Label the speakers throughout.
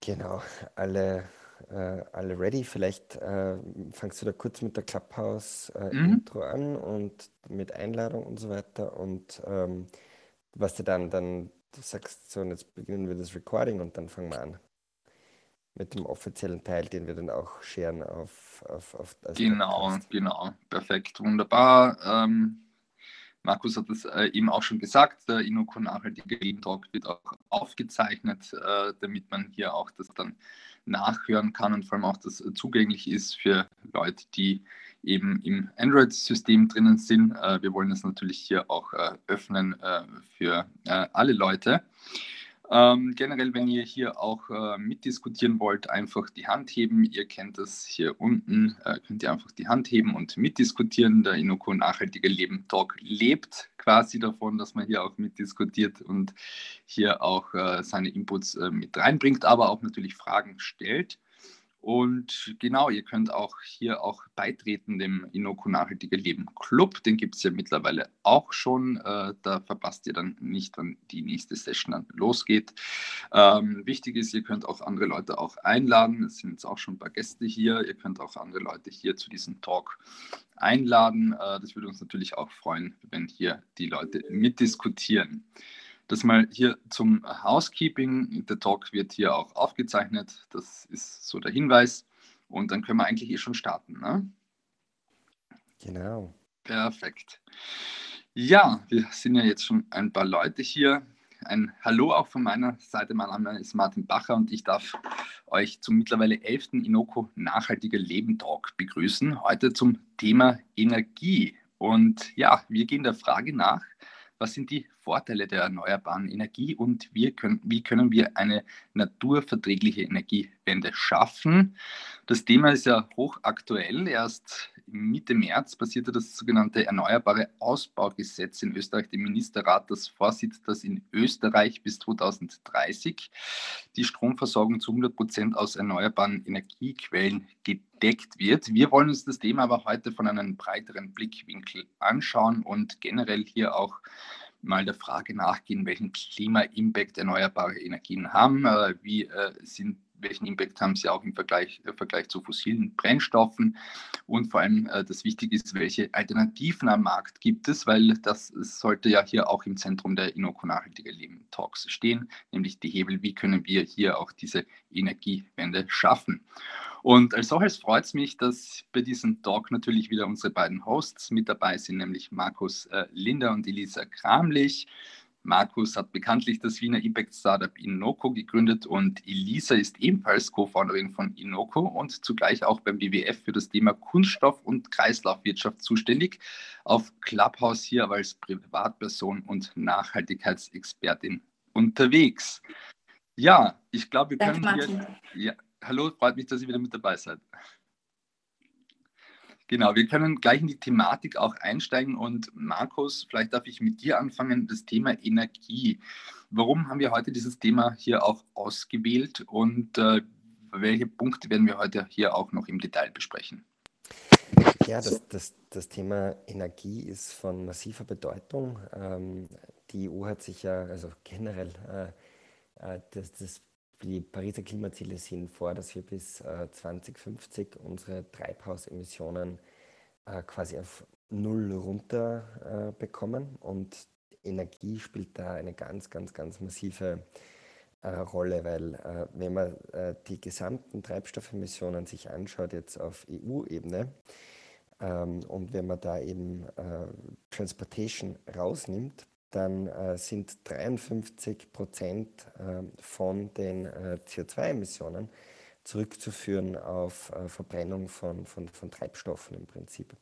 Speaker 1: Genau, alle, äh, alle ready. Vielleicht äh, fangst du da kurz mit der
Speaker 2: Mhm.
Speaker 1: Clubhouse-Intro an und mit Einladung und so weiter. Und ähm, was du dann, dann, du sagst so, und jetzt beginnen wir das Recording und dann fangen wir an mit dem offiziellen Teil, den wir dann auch scheren auf, auf, auf als
Speaker 2: Genau,
Speaker 1: Podcast.
Speaker 2: genau. Perfekt, wunderbar. Ähm, Markus hat es äh, eben auch schon gesagt, der Inoko Nachhaltige Leben Talk wird auch aufgezeichnet, äh, damit man hier auch das dann nachhören kann und vor allem auch das äh, zugänglich ist für Leute, die eben im Android-System drinnen sind. Äh, wir wollen das natürlich hier auch äh, öffnen äh, für alle Leute. Ähm, generell, wenn ihr hier auch äh, mitdiskutieren wollt, einfach die Hand heben. Ihr kennt das hier unten, äh, könnt ihr einfach die Hand heben und mitdiskutieren. Der Inoko Nachhaltige Leben Talk lebt quasi davon, dass man hier auch mitdiskutiert und hier auch äh, seine Inputs äh, mit reinbringt, aber auch natürlich Fragen stellt. Und genau, ihr könnt auch hier auch beitreten dem Inoko Nachhaltige Leben Club. Den gibt es ja mittlerweile auch schon. Äh, da verpasst ihr dann nicht, wann die nächste Session dann losgeht. Ähm, wichtig ist, ihr könnt auch andere Leute auch einladen. Es sind jetzt auch schon ein paar Gäste hier. Ihr könnt auch andere Leute hier zu diesem Talk einladen. Äh, das würde uns natürlich auch freuen, wenn hier die Leute mitdiskutieren. Das mal hier zum Housekeeping. Der Talk wird hier auch aufgezeichnet. Das ist so der Hinweis. Und dann können wir eigentlich eh schon starten. Ne?
Speaker 1: Genau.
Speaker 2: Perfekt. Ja, wir sind ja jetzt schon ein paar Leute hier. Ein Hallo auch von meiner Seite. Mein Name ist Martin Bacher und ich darf euch zum mittlerweile 11. Inoko Nachhaltiger Leben Talk begrüßen. Heute zum Thema Energie. Und ja, wir gehen der Frage nach, was sind die Vorteile der erneuerbaren Energie und wie können, wie können wir eine naturverträgliche Energiewende schaffen? Das Thema ist ja hochaktuell. Erst Mitte März passierte das sogenannte Erneuerbare Ausbaugesetz in Österreich, dem Ministerrat, das vorsieht, dass in Österreich bis 2030 die Stromversorgung zu 100 Prozent aus erneuerbaren Energiequellen gedeckt wird. Wir wollen uns das Thema aber heute von einem breiteren Blickwinkel anschauen und generell hier auch mal der Frage nachgehen, welchen Klima-Impact erneuerbare Energien haben, äh, wie äh, sind welchen Impact haben sie auch im Vergleich, im Vergleich zu fossilen Brennstoffen und vor allem äh, das Wichtige ist, welche Alternativen am Markt gibt es, weil das sollte ja hier auch im Zentrum der Inoko Nachhaltige Leben Talks stehen, nämlich die Hebel, wie können wir hier auch diese Energiewende schaffen. Und als solches freut es mich, dass bei diesem Talk natürlich wieder unsere beiden Hosts mit dabei sind, nämlich Markus äh, Linder und Elisa Kramlich. Markus hat bekanntlich das Wiener Impact Startup Inoko gegründet und Elisa ist ebenfalls Co-Founderin von Inoko und zugleich auch beim WWF für das Thema Kunststoff- und Kreislaufwirtschaft zuständig. Auf Clubhouse hier aber als Privatperson und Nachhaltigkeitsexpertin unterwegs. Ja, ich glaube, wir
Speaker 3: Danke,
Speaker 2: können hier. Ja, hallo, freut mich, dass ihr wieder mit dabei seid. Genau, wir können gleich in die Thematik auch einsteigen und Markus, vielleicht darf ich mit dir anfangen, das Thema Energie. Warum haben wir heute dieses Thema hier auch ausgewählt und äh, welche Punkte werden wir heute hier auch noch im Detail besprechen?
Speaker 1: Ja, das, das, das Thema Energie ist von massiver Bedeutung. Ähm, die EU hat sich ja, also generell, äh, äh, das, das, die Pariser Klimaziele sehen vor, dass wir bis äh, 2050 unsere Treibhausemissionen äh, quasi auf Null runter äh, bekommen. Und Energie spielt da eine ganz, ganz, ganz massive äh, Rolle, weil äh, wenn man äh, die gesamten Treibstoffemissionen sich anschaut, jetzt auf EU-Ebene, ähm, und wenn man da eben Transportation rausnimmt, dann äh, sind 53 Prozent äh, von den äh, CO2-Emissionen zurückzuführen auf äh, Verbrennung von, von, von Treibstoffen im Prinzip.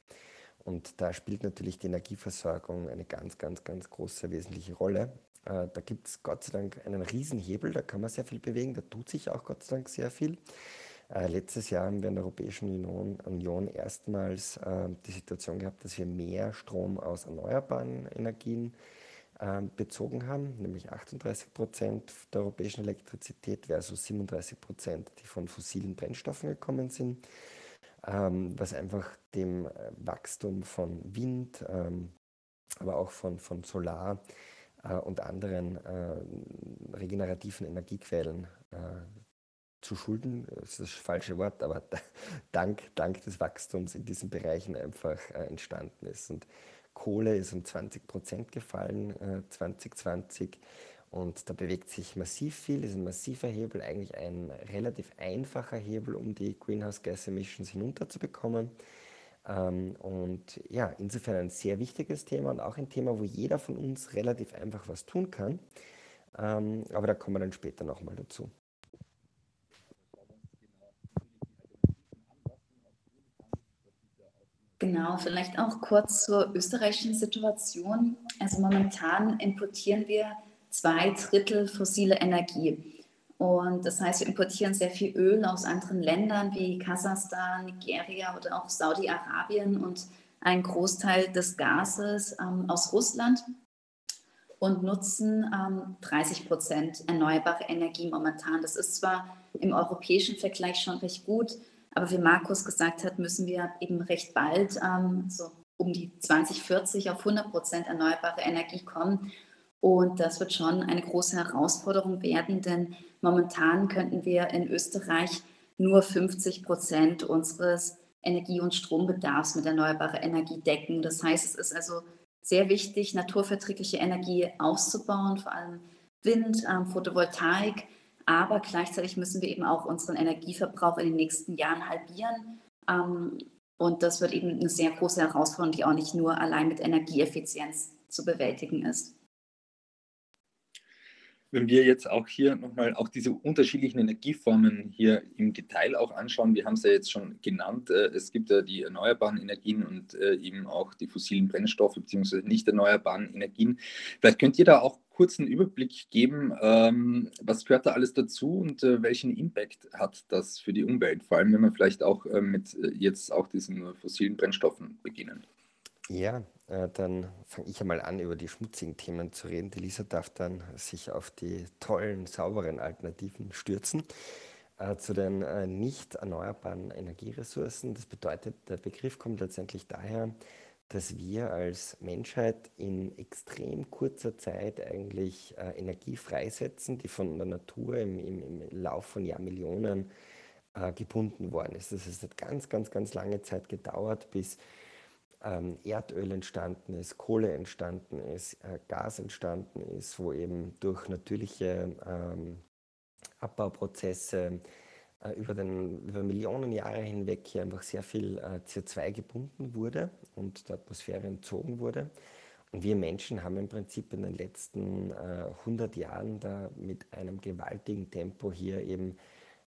Speaker 1: Und da spielt natürlich die Energieversorgung eine ganz, ganz, ganz große wesentliche Rolle. Äh, da gibt es Gott sei Dank einen Riesenhebel, da kann man sehr viel bewegen, da tut sich auch Gott sei Dank sehr viel. Äh, letztes Jahr haben wir in der Europäischen Union, Union erstmals äh, die Situation gehabt, dass wir mehr Strom aus erneuerbaren Energien äh, bezogen haben, nämlich 38 Prozent der europäischen Elektrizität versus 37 Prozent, die von fossilen Brennstoffen gekommen sind, ähm, was einfach dem äh, Wachstum von Wind, ähm, aber auch von, von Solar äh, und anderen äh, regenerativen Energiequellen zu Schulden, das ist das falsche Wort, aber dank, dank des Wachstums in diesen Bereichen einfach entstanden ist. Und Kohle ist um 20 Prozent gefallen äh, 2020 und da bewegt sich massiv viel, ist ein massiver Hebel, eigentlich ein relativ einfacher Hebel, um die Greenhouse Gas Emissions hinunterzubekommen. Ähm, und ja, insofern ein sehr wichtiges Thema und auch ein Thema, wo jeder von uns relativ einfach was tun kann. Ähm, aber da kommen wir dann später nochmal dazu.
Speaker 3: Genau, vielleicht auch kurz zur österreichischen Situation. Also momentan importieren wir zwei Drittel fossile Energie. Und das heißt, wir importieren sehr viel Öl aus anderen Ländern wie Kasachstan, Nigeria oder auch Saudi-Arabien und einen Großteil des Gases ähm, aus Russland und nutzen ähm, 30 Prozent erneuerbare Energie momentan. Das ist zwar im europäischen Vergleich schon recht gut, aber wie Markus gesagt hat, müssen wir eben recht bald ähm, so um die 2040 auf 100 Prozent erneuerbare Energie kommen. Und das wird schon eine große Herausforderung werden, denn momentan könnten wir in Österreich nur 50 Prozent unseres Energie- und Strombedarfs mit erneuerbarer Energie decken. Das heißt, es ist also sehr wichtig, naturverträgliche Energie auszubauen, vor allem Wind, ähm, Photovoltaik. Aber gleichzeitig müssen wir eben auch unseren Energieverbrauch in den nächsten Jahren halbieren. Ähm, und das wird eben eine sehr große Herausforderung, die auch nicht nur allein mit Energieeffizienz zu bewältigen ist
Speaker 2: wenn wir jetzt auch hier nochmal auch diese unterschiedlichen Energieformen hier im Detail auch anschauen, wir haben es ja jetzt schon genannt, äh, es gibt ja die erneuerbaren Energien und äh, eben auch die fossilen Brennstoffe bzw. nicht erneuerbaren Energien. Vielleicht könnt ihr da auch kurz einen Überblick geben, ähm, was gehört da alles dazu und äh, welchen Impact hat das für die Umwelt, vor allem wenn wir vielleicht auch mit jetzt auch diesen fossilen Brennstoffen beginnen.
Speaker 1: Ja, äh, dann fange ich einmal an, über die schmutzigen Themen zu reden. Die Lisa darf dann sich auf die tollen, sauberen Alternativen stürzen. Äh, zu den äh, nicht erneuerbaren Energieressourcen. Das bedeutet, der Begriff kommt letztendlich daher, dass wir als Menschheit in extrem kurzer Zeit eigentlich äh, Energie freisetzen, die von der Natur im, im, im Lauf von Jahrmillionen äh, gebunden worden ist. Das heißt, es hat ganz, ganz, ganz lange Zeit gedauert, bis ähm, Erdöl entstanden ist, Kohle entstanden ist, äh, Gas entstanden ist, wo eben durch natürliche ähm, Abbauprozesse äh, über, den, über Millionen Jahre hinweg hier einfach sehr viel äh, CO2 gebunden wurde und der Atmosphäre entzogen wurde. Und wir Menschen haben im Prinzip in den letzten äh, 100 Jahren da mit einem gewaltigen Tempo hier eben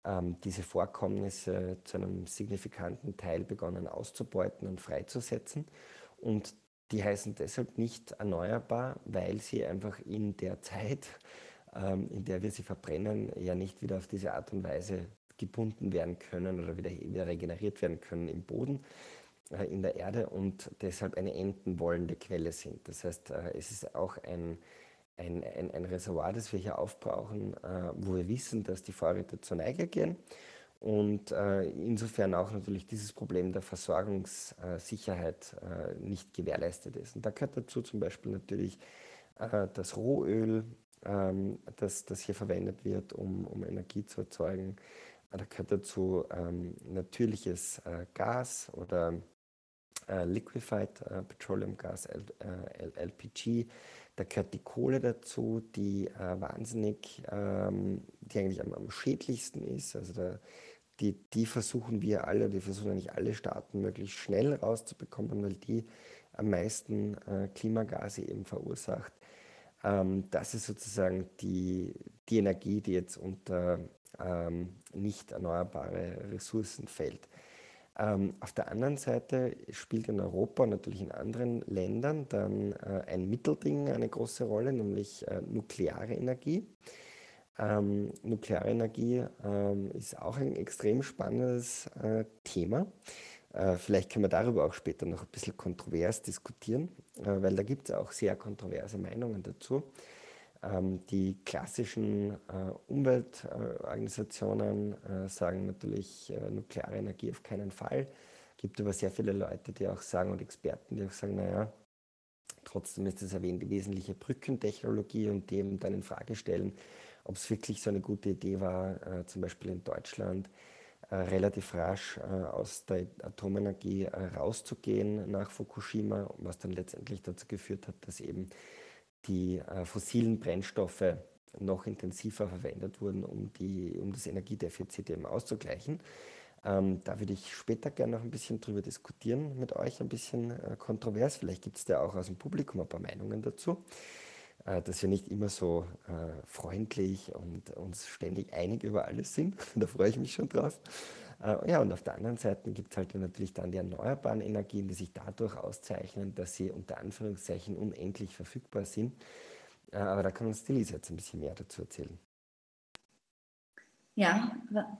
Speaker 1: ähm, diese Vorkommnisse zu einem signifikanten Teil begonnen auszubeuten und freizusetzen. Und die heißen deshalb nicht erneuerbar, weil sie einfach in der Zeit, ähm, in der wir sie verbrennen, ja nicht wieder auf diese Art und Weise gebunden werden können oder wieder, wieder regeneriert werden können im Boden, äh, in der Erde und deshalb eine enden wollende Quelle sind. Das heißt, äh, es ist auch ein ein, ein, ein Reservoir, das wir hier aufbrauchen, äh, wo wir wissen, dass die Vorräte zur Neige gehen. Und äh, insofern auch natürlich dieses Problem der Versorgungssicherheit äh, nicht gewährleistet ist. Und da gehört dazu zum Beispiel natürlich äh, das Rohöl, ähm, das, das hier verwendet wird, um, um Energie zu erzeugen. Da gehört dazu ähm, natürliches äh, Gas oder äh, Liquefied Petroleum Gas, LPG da gehört die Kohle dazu, die äh, wahnsinnig, ähm, die eigentlich am, am, schädlichsten ist. Also da, die, die versuchen wir alle, die versuchen eigentlich alle Staaten möglichst schnell rauszubekommen, weil die am meisten äh, Klimagase eben verursacht. Ähm, das ist sozusagen die, die Energie, die jetzt unter ähm, nicht erneuerbare Ressourcen fällt. Ähm, auf der anderen Seite spielt in Europa und natürlich in anderen Ländern dann äh, ein Mittelding eine große Rolle, nämlich äh, nukleare Energie. Ähm, nukleare Energie ähm, ist auch ein extrem spannendes äh, Thema. Äh, vielleicht können wir darüber auch später noch ein bisschen kontrovers diskutieren, äh, weil da gibt es auch sehr kontroverse Meinungen dazu. Ähm, die klassischen äh, Umweltorganisationen äh, sagen natürlich äh, nukleare Energie auf keinen Fall. Es gibt aber sehr viele Leute, die auch sagen und Experten, die auch sagen, naja, trotzdem ist das eine wesentliche Brückentechnologie und die eben dann in Frage stellen, ob es wirklich so eine gute Idee war, zum Beispiel in Deutschland relativ rasch aus der Atomenergie rauszugehen nach Fukushima, was dann letztendlich dazu geführt hat, dass eben die äh, fossilen Brennstoffe noch intensiver verwendet wurden, um, die, um das Energiedefizit eben auszugleichen. Ähm, da würde ich später gerne noch ein bisschen drüber diskutieren mit euch, ein bisschen äh, kontrovers. Vielleicht gibt es da auch aus dem Publikum ein paar Meinungen dazu, äh, dass wir nicht immer so äh, freundlich und uns ständig einig über alles sind. da freue ich mich schon drauf. Äh, ja, und auf der anderen Seite gibt es halt natürlich dann die erneuerbaren Energien, die sich dadurch auszeichnen, dass sie unter Anführungszeichen unendlich verfügbar sind. Äh, aber da kann uns die Lisa jetzt ein bisschen mehr dazu erzählen.
Speaker 3: Ja,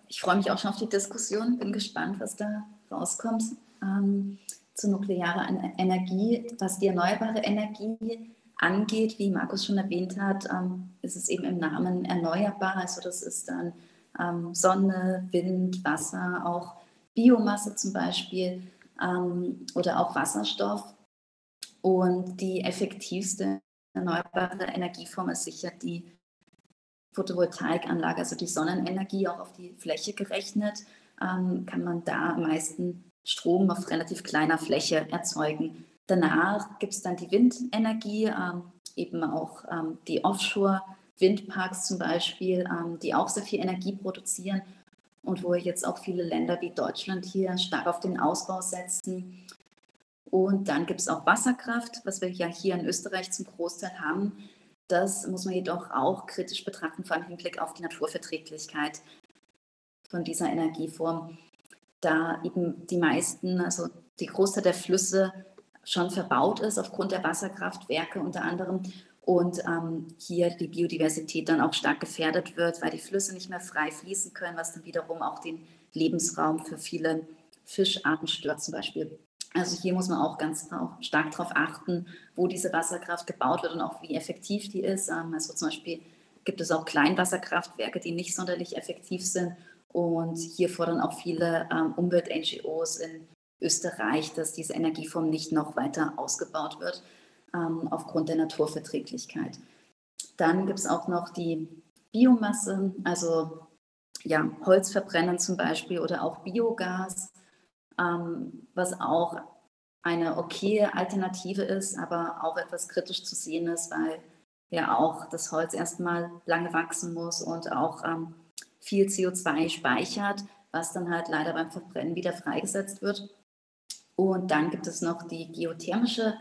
Speaker 3: ich freue mich auch schon auf die Diskussion, bin gespannt, was da rauskommt ähm, zur nuklearen Energie. Was die erneuerbare Energie angeht, wie Markus schon erwähnt hat, ähm, ist es eben im Namen erneuerbar. Also das ist dann ähm, Sonne, Wind, Wasser, auch Biomasse zum Beispiel ähm, oder auch Wasserstoff. Und die effektivste erneuerbare Energieform ist sicher die Photovoltaikanlage, also die Sonnenenergie auch auf die Fläche gerechnet, ähm, kann man da am meisten Strom auf relativ kleiner Fläche erzeugen. Danach gibt es dann die Windenergie, ähm, eben auch ähm, die Offshore-Windparks zum Beispiel, ähm, die auch sehr viel Energie produzieren und wo jetzt auch viele Länder wie Deutschland hier stark auf den Ausbau setzen. Und dann gibt es auch Wasserkraft, was wir ja hier in Österreich zum Großteil haben. Das muss man jedoch auch kritisch betrachten, vor allem im Hinblick auf die Naturverträglichkeit von dieser Energieform, da eben die meisten, also die Großteil der Flüsse schon verbaut ist aufgrund der Wasserkraftwerke unter anderem und ähm, hier die Biodiversität dann auch stark gefährdet wird, weil die Flüsse nicht mehr frei fließen können, was dann wiederum auch den Lebensraum für viele Fischarten stört zum Beispiel. Also hier muss man auch ganz auch stark darauf achten, wo diese Wasserkraft gebaut wird und auch wie effektiv die ist. Ähm, also zum Beispiel gibt es auch Kleinwasserkraftwerke, die nicht sonderlich effektiv sind. Und hier fordern auch viele ähm, Umwelt-NGOs in Österreich, dass diese Energieform nicht noch weiter ausgebaut wird ähm, aufgrund der Naturverträglichkeit. Dann gibt es auch noch die Biomasse, also ja, Holzverbrennen zum Beispiel oder auch Biogas ähm, was auch eine okay Alternative ist, aber auch etwas kritisch zu sehen ist, weil ja auch das Holz erstmal lange wachsen muss und auch ähm, viel CO2 speichert, was dann halt leider beim Verbrennen wieder freigesetzt wird. Und dann gibt es noch die geothermische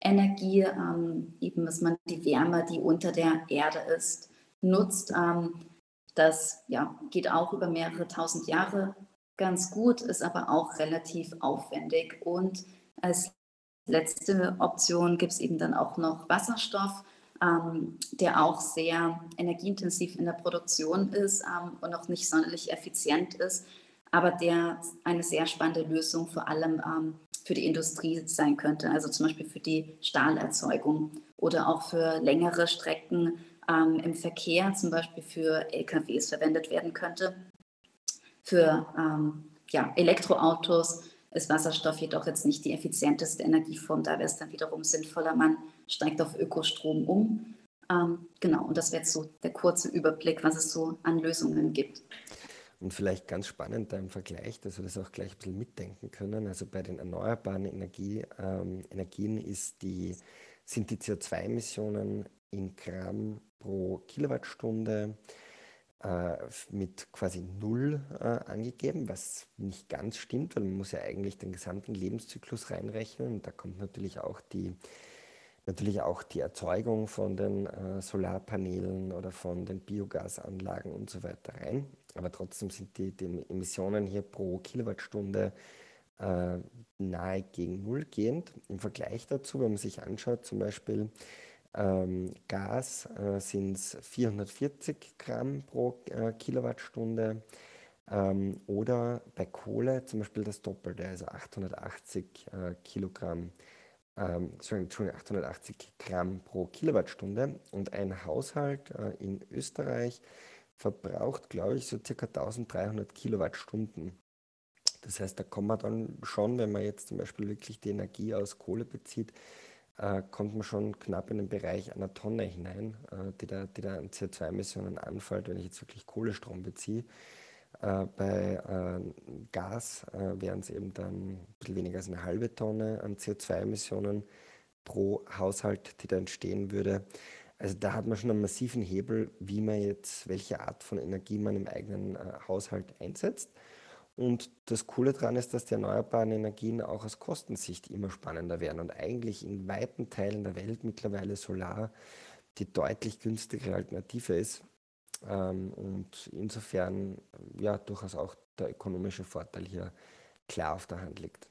Speaker 3: Energie, ähm, eben dass man die Wärme, die unter der Erde ist, nutzt. Ähm, das ja, geht auch über mehrere tausend Jahre ganz gut, ist aber auch relativ aufwendig. Und als letzte Option gibt es eben dann auch noch Wasserstoff, ähm, der auch sehr energieintensiv in der Produktion ist ähm, und auch nicht sonderlich effizient ist, aber der eine sehr spannende Lösung vor allem ähm, für die Industrie sein könnte, also zum Beispiel für die Stahlerzeugung oder auch für längere Strecken ähm, im Verkehr, zum Beispiel für LKWs verwendet werden könnte. Für ähm, ja, Elektroautos ist Wasserstoff jedoch jetzt nicht die effizienteste Energieform. Da wäre es dann wiederum sinnvoller, man steigt auf Ökostrom um. Ähm, genau, und das wäre jetzt so der kurze Überblick, was es so an Lösungen gibt.
Speaker 1: Und vielleicht ganz spannend da im Vergleich, dass wir das auch gleich ein bisschen mitdenken können. Also bei den erneuerbaren Energie, ähm, Energien die, sind die CO2-Emissionen in Gramm pro Kilowattstunde äh, mit quasi null äh, angegeben, was nicht ganz stimmt, weil man muss ja eigentlich den gesamten Lebenszyklus reinrechnen und da kommt natürlich auch die, natürlich auch die Erzeugung von den äh, Solarpanelen oder von den Biogasanlagen und so weiter rein. Aber trotzdem sind die, die Emissionen hier pro Kilowattstunde äh, nahe gegen Null gehend. Im Vergleich dazu, wenn man sich anschaut, zum Beispiel ähm, Gas äh, sind es 440 Gramm pro äh, Kilowattstunde ähm, oder bei Kohle zum Beispiel das Doppelte, also 880 äh, Ähm, Entschuldigung, 880 Gramm pro Kilowattstunde. Und ein Haushalt äh, in Österreich verbraucht, glaube ich, so circa 1300 Kilowattstunden. Das heißt, da kommt man dann schon, wenn man jetzt zum Beispiel wirklich die Energie aus Kohle bezieht, äh, kommt man schon knapp in den Bereich einer Tonne hinein, äh, die, da, die da an CO2-Emissionen anfällt, wenn ich jetzt wirklich Kohlestrom beziehe. Äh, bei äh, Gas äh, wären es eben dann ein bisschen weniger als eine halbe Tonne an CO2-Emissionen pro Haushalt, die da entstehen würde. Also da hat man schon einen massiven Hebel, wie man jetzt, welche Art von Energie man im eigenen äh, Haushalt einsetzt. Und das Coole daran ist, dass die erneuerbaren Energien auch aus Kostensicht immer spannender werden und eigentlich in weiten Teilen der Welt mittlerweile Solar die deutlich günstigere Alternative ist. Ähm, und insofern ja durchaus auch der ökonomische Vorteil hier klar auf der Hand liegt.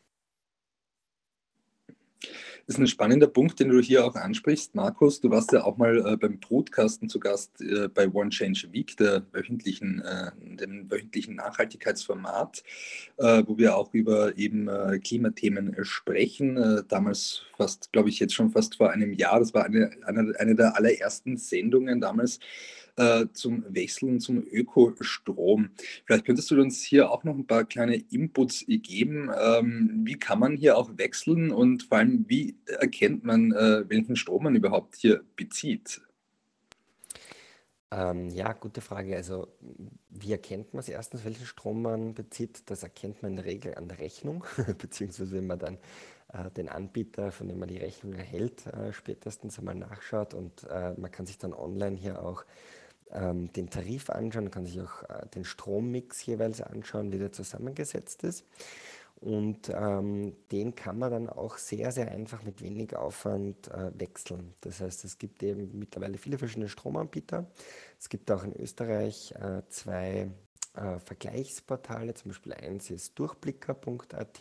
Speaker 2: Das ist ein spannender Punkt, den du hier auch ansprichst, Markus. Du warst ja auch mal äh, beim Brutkasten zu Gast äh, bei One Change Week, der wöchentlichen, äh, dem wöchentlichen Nachhaltigkeitsformat, äh, wo wir auch über eben äh, Klimathemen äh, sprechen. damals fast, glaube ich, jetzt schon fast vor einem Jahr. Das war eine, eine, eine der allerersten Sendungen damals äh, zum Wechseln zum Ökostrom. Vielleicht könntest du uns hier auch noch ein paar kleine Inputs geben. Ähm, wie kann man hier auch wechseln und vor allem, wie erkennt man, äh, welchen Strom man überhaupt hier bezieht?
Speaker 1: Ähm, ja, gute Frage. Also, wie erkennt man es erstens, welchen Strom man bezieht? Das erkennt man in der Regel an der Rechnung, beziehungsweise wenn man dann äh, den Anbieter, von dem man die Rechnung erhält, äh, spätestens einmal nachschaut und äh, man kann sich dann online hier auch ähm, den Tarif anschauen, kann sich auch äh, den Strommix jeweils anschauen, wie der zusammengesetzt ist. Und ähm, den kann man dann auch sehr, sehr einfach mit wenig Aufwand äh, wechseln. Das heißt, es gibt eben mittlerweile viele verschiedene Stromanbieter. Es gibt auch in Österreich äh, zwei äh, Vergleichsportale, zum Beispiel eins ist durchblicker.at.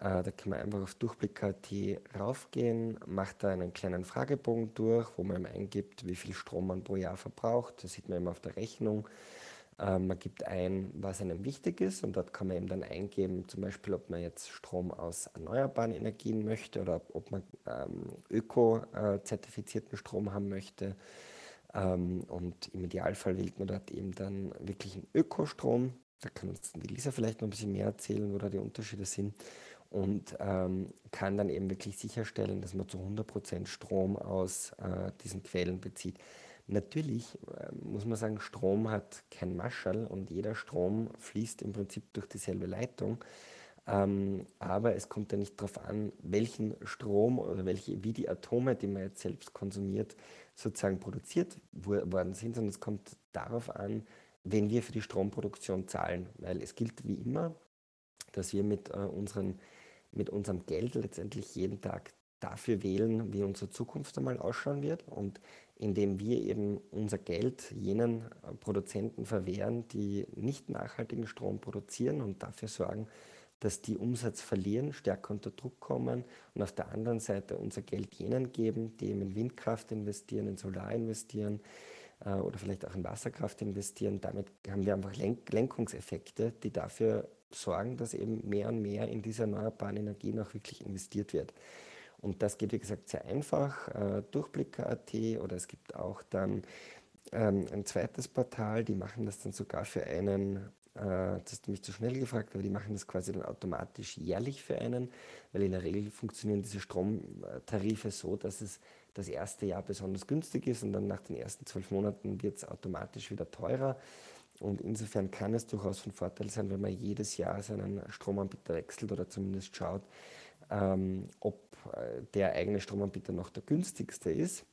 Speaker 1: Äh, da kann man einfach auf Durchblick.at raufgehen, macht da einen kleinen Fragebogen durch, wo man eingibt, wie viel Strom man pro Jahr verbraucht. Das sieht man immer auf der Rechnung. Äh, man gibt ein, was einem wichtig ist und dort kann man eben dann eingeben, zum Beispiel, ob man jetzt Strom aus erneuerbaren Energien möchte oder ob man ähm, öko-zertifizierten Strom haben möchte. Ähm, und im Idealfall wählt man dort eben dann wirklich einen Ökostrom. Da kann uns die Lisa vielleicht noch ein bisschen mehr erzählen, wo da die Unterschiede sind und ähm, kann dann eben wirklich sicherstellen, dass man zu 100% Strom aus äh, diesen Quellen bezieht. Natürlich äh, muss man sagen, Strom hat kein Maschall und jeder Strom fließt im Prinzip durch dieselbe Leitung. Ähm, aber es kommt ja nicht darauf an, welchen Strom oder welche, wie die Atome, die man jetzt selbst konsumiert, sozusagen produziert worden sind, sondern es kommt darauf an, wenn wir für die Stromproduktion zahlen. Weil es gilt wie immer, dass wir mit äh, unseren mit unserem Geld letztendlich jeden Tag dafür wählen, wie unsere Zukunft einmal ausschauen wird und indem wir eben unser Geld jenen äh, Produzenten verwehren, die nicht nachhaltigen Strom produzieren und dafür sorgen, dass die Umsatz verlieren, stärker unter Druck kommen und auf der anderen Seite unser Geld jenen geben, die eben in Windkraft investieren, in Solar investieren äh, oder vielleicht auch in Wasserkraft investieren. Damit haben wir einfach Lenk Lenkungseffekte, die dafür sorgen, dass eben mehr und mehr in diese erneuerbaren Energien auch wirklich investiert wird. Und das geht, wie gesagt, sehr einfach. Äh, Durchblicker.at oder es gibt auch dann ähm, ein zweites Portal, die machen das dann sogar für einen, äh, das hast du mich zu schnell gefragt, aber die machen das quasi dann automatisch jährlich für einen, weil in der Regel funktionieren diese Stromtarife so, dass es das erste Jahr besonders günstig ist und dann nach den ersten zwölf Monaten wird es automatisch wieder teurer. Und insofern kann es durchaus von Vorteil sein, wenn man jedes Jahr seinen Stromanbieter wechselt oder zumindest schaut, ähm, ob äh, der eigene Stromanbieter noch der günstigste ist.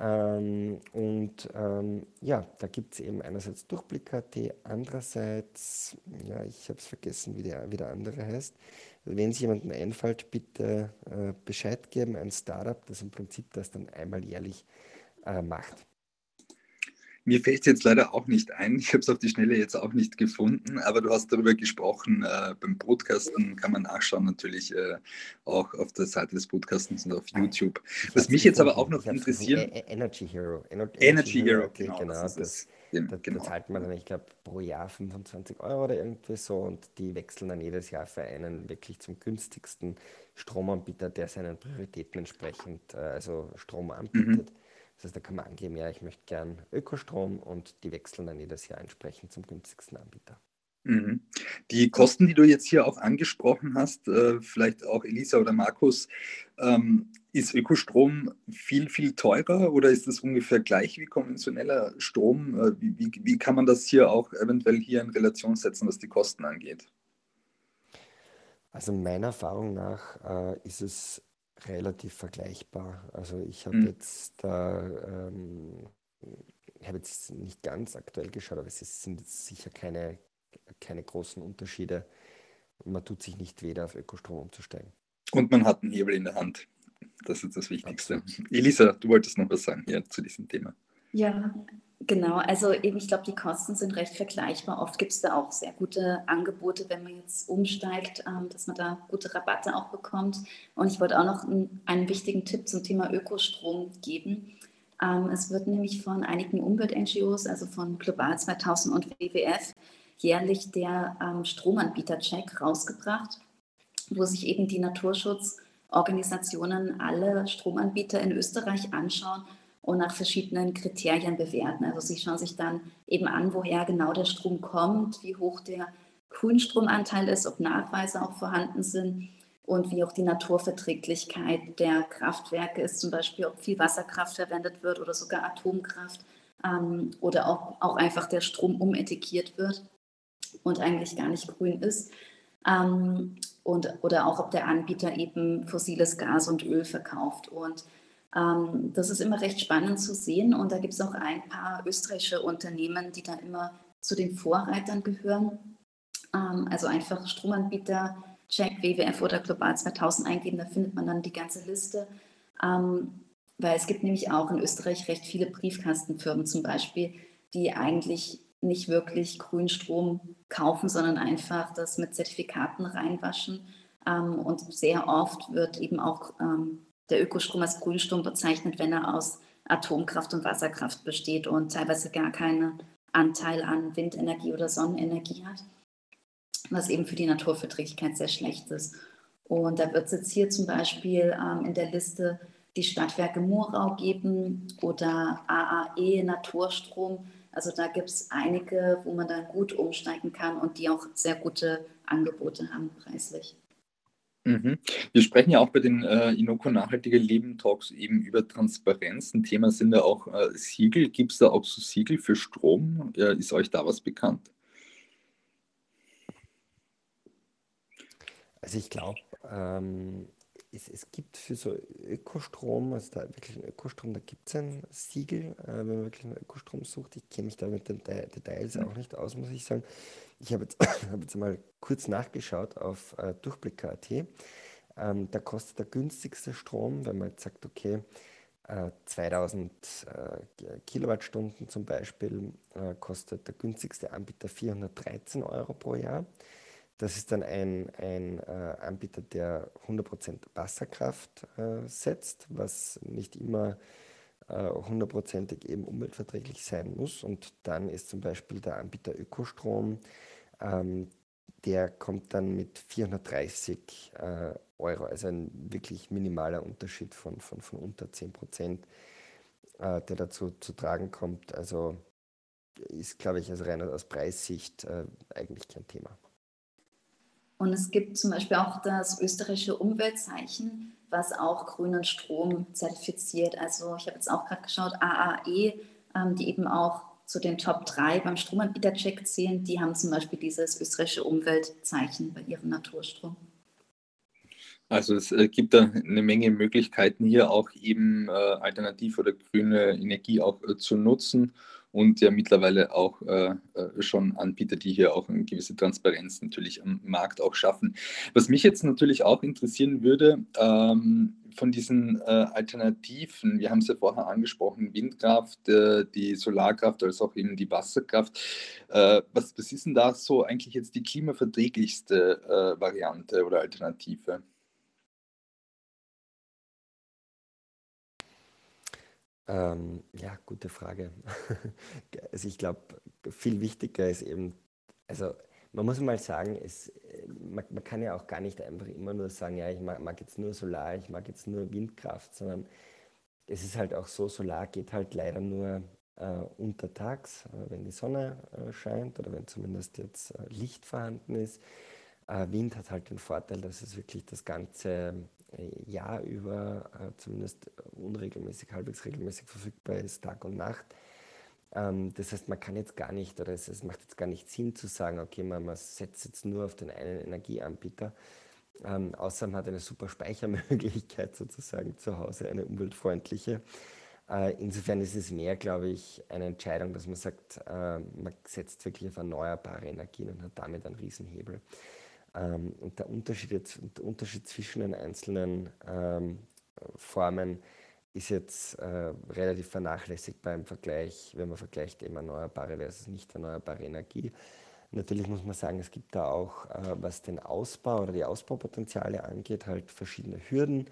Speaker 1: Ähm, und ähm, ja, da gibt es eben einerseits Durchblick.at, andererseits, ja, ich habe es vergessen, wie der, wie der andere heißt. Wenn es jemandem einfällt, bitte äh, Bescheid geben, ein Startup, das im Prinzip das dann einmal jährlich äh, macht.
Speaker 2: Mir fällt es jetzt leider auch nicht ein. Ich habe es auf die Schnelle jetzt auch nicht gefunden, aber du hast darüber gesprochen. Äh, beim Podcasten kann man nachschauen, natürlich äh, auch auf der Seite des Podcastens und auf ah, YouTube. Was mich jetzt aber auch noch interessiert.
Speaker 1: E-, Energy Hero.
Speaker 2: Energy, Energy Hero,
Speaker 1: okay, genau. genau das, das, das, genau. zahlt man dann, ich glaube, pro Jahr 25 Euro oder irgendwie so und die wechseln dann jedes Jahr für einen wirklich zum günstigsten Stromanbieter, der seinen Prioritäten entsprechend äh, also Strom anbietet. Mhm. Das heißt, da kann man angeben, ja, ich möchte gern Ökostrom und die wechseln dann jedes Jahr entsprechend zum günstigsten Anbieter.
Speaker 2: Mhm. Die Kosten, die du jetzt hier auch angesprochen hast, äh, vielleicht auch Elisa oder Markus, ähm, ist Ökostrom viel, viel teurer oder ist es ungefähr gleich wie konventioneller Strom? Äh, wie, wie, wie kann man das hier auch eventuell hier in Relation setzen, was die Kosten angeht?
Speaker 1: Also meiner Erfahrung nach äh, ist es relativ vergleichbar. Also ich habe hm. jetzt da, ähm, ich habe jetzt nicht ganz aktuell geschaut, aber es sind jetzt sicher keine, keine großen Unterschiede. Man tut sich nicht weh, auf Ökostrom umzusteigen.
Speaker 2: Und man hat einen Hebel in der Hand. Das ist das Wichtigste. Absolut. Elisa, du wolltest noch was sagen hier zu diesem Thema.
Speaker 3: Ja, genau. Also eben, ich glaube, die Kosten sind recht vergleichbar. Oft gibt es da auch sehr gute Angebote, wenn man jetzt umsteigt, ähm, dass man da gute Rabatte auch bekommt. Und ich wollte auch noch einen, einen wichtigen Tipp zum Thema Ökostrom geben. Ähm, es wird nämlich von einigen Umwelt-NGOs, also von Global 2000 und WWF, jährlich der ähm, Stromanbieter-Check rausgebracht, wo sich eben die Naturschutzorganisationen alle Stromanbieter in Österreich anschauen und nach verschiedenen Kriterien bewerten. Also sie schauen sich dann eben an, woher genau der Strom kommt, wie hoch der Grünstromanteil ist, ob Nachweise auch vorhanden sind und wie auch die Naturverträglichkeit der Kraftwerke ist, zum Beispiel ob viel Wasserkraft verwendet wird oder sogar Atomkraft ähm, oder auch, auch einfach der Strom umetikiert wird und eigentlich gar nicht grün ist. Ähm, und, oder auch ob der Anbieter eben fossiles Gas und Öl verkauft. Und ähm, das ist immer recht spannend zu sehen. Und da gibt es auch ein paar österreichische Unternehmen, die da immer zu den Vorreitern gehören. Ähm, also einfach Stromanbieter Check, WWF oder Global 2000 eingeben, da findet man dann die ganze Liste. Ähm, weil es gibt nämlich auch in Österreich recht viele Briefkastenfirmen zum Beispiel, die eigentlich nicht wirklich Grünstrom kaufen, sondern einfach das mit Zertifikaten reinwaschen. Ähm, und sehr oft wird eben auch ähm, der Ökostrom als Grünstrom bezeichnet, wenn er aus Atomkraft und Wasserkraft besteht und teilweise gar keinen Anteil an Windenergie oder Sonnenenergie hat was eben für die Naturverträglichkeit sehr schlecht ist. Und da wird es jetzt hier zum Beispiel ähm, in der Liste die Stadtwerke Murau geben oder AAE Naturstrom. Also da gibt es einige, wo man dann gut umsteigen kann und die auch sehr gute Angebote haben preislich.
Speaker 2: Mhm. Wir sprechen ja auch bei den äh, Inoko Nachhaltige Leben Talks eben über Transparenz. Ein Thema sind da auch äh, Siegel. Gibt es da auch so Siegel für Strom? Äh, ist euch da was bekannt?
Speaker 1: Also ich glaube, ähm, es, es, gibt für so Ökostrom, also da wirklich ein Ökostrom, da gibt es ein Siegel, äh, wenn man wirklich einen Ökostrom sucht. Ich kenne mich da mit den De Details auch nicht aus, muss ich sagen. Ich habe jetzt, hab jetzt mal kurz nachgeschaut auf äh, Durchblick.at. Ähm, da kostet der günstigste Strom, wenn man jetzt sagt, okay, äh, 2000 äh, Kilowattstunden zum Beispiel, äh, kostet der günstigste Anbieter 413 Euro pro Jahr. Das ist dann ein, ein äh, Anbieter, der 100% Wasserkraft äh, setzt, was nicht immer äh, hundertprozentig äh, eben umweltverträglich sein muss. Und dann ist zum Beispiel der Anbieter Ökostrom, ähm, der kommt dann mit 430 äh, Euro, also ein wirklich minimaler Unterschied von, von, von unter 10%, äh, der dazu zu tragen kommt. Also ist, glaube ich, also rein aus Preissicht eigentlich kein Thema.
Speaker 3: Und es gibt zum Beispiel auch das österreichische Umweltzeichen, was auch grünen Strom zertifiziert. Also ich habe jetzt auch gerade geschaut, AAE, ähm, die eben auch zu den Top 3 beim Stromanbietercheck zählen, die haben zum Beispiel dieses österreichische Umweltzeichen bei ihrem Naturstrom.
Speaker 2: Also es äh, gibt da eine Menge Möglichkeiten hier auch eben äh, alternativ oder grüne Energie auch äh, zu nutzen und ja mittlerweile auch äh, äh, schon Anbieter, die hier auch eine gewisse Transparenz natürlich am Markt auch schaffen. Was mich jetzt natürlich auch interessieren würde, ähm, von diesen äh, Alternativen, wir haben es ja vorher angesprochen, Windkraft, äh, die Solarkraft, als auch eben die Wasserkraft. Äh, was, was ist denn da so eigentlich jetzt die klimaverträglichste äh, Variante oder Alternative?
Speaker 1: Ähm, ja, gute Frage. also ich glaube, viel wichtiger ist eben, also man muss mal sagen, es, man, man, kann ja auch gar nicht einfach immer nur sagen, ja, ich mag, mag, jetzt nur Solar, ich mag jetzt nur Windkraft, sondern es ist halt auch so, Solar geht halt leider nur äh, untertags, äh, wenn die Sonne äh, scheint oder wenn zumindest jetzt äh, Licht vorhanden ist. Äh, Wind hat halt den Vorteil, dass es wirklich das ganze Jahr über äh, zumindest unregelmäßig, halbwegs regelmäßig verfügbar ist, Tag und Nacht. Ähm, das heißt, man kann jetzt gar nicht, oder es, es, macht jetzt gar nicht Sinn zu sagen, okay, man, man setzt jetzt nur auf den einen Energieanbieter, ähm, außer man hat eine super Speichermöglichkeit sozusagen zu Hause, eine umweltfreundliche. Äh, insofern ist es mehr, glaube ich, eine Entscheidung, dass man sagt, äh, man setzt wirklich auf erneuerbare Energien und hat damit einen Riesenhebel. Ähm, und der Unterschied, jetzt, der Unterschied zwischen den einzelnen ähm, Formen ist jetzt äh, relativ vernachlässigbar im Vergleich, wenn man vergleicht eben erneuerbare versus nicht erneuerbare Energie. Natürlich muss man sagen, es gibt da auch, äh, was den Ausbau oder die Ausbaupotenziale angeht, halt verschiedene Hürden.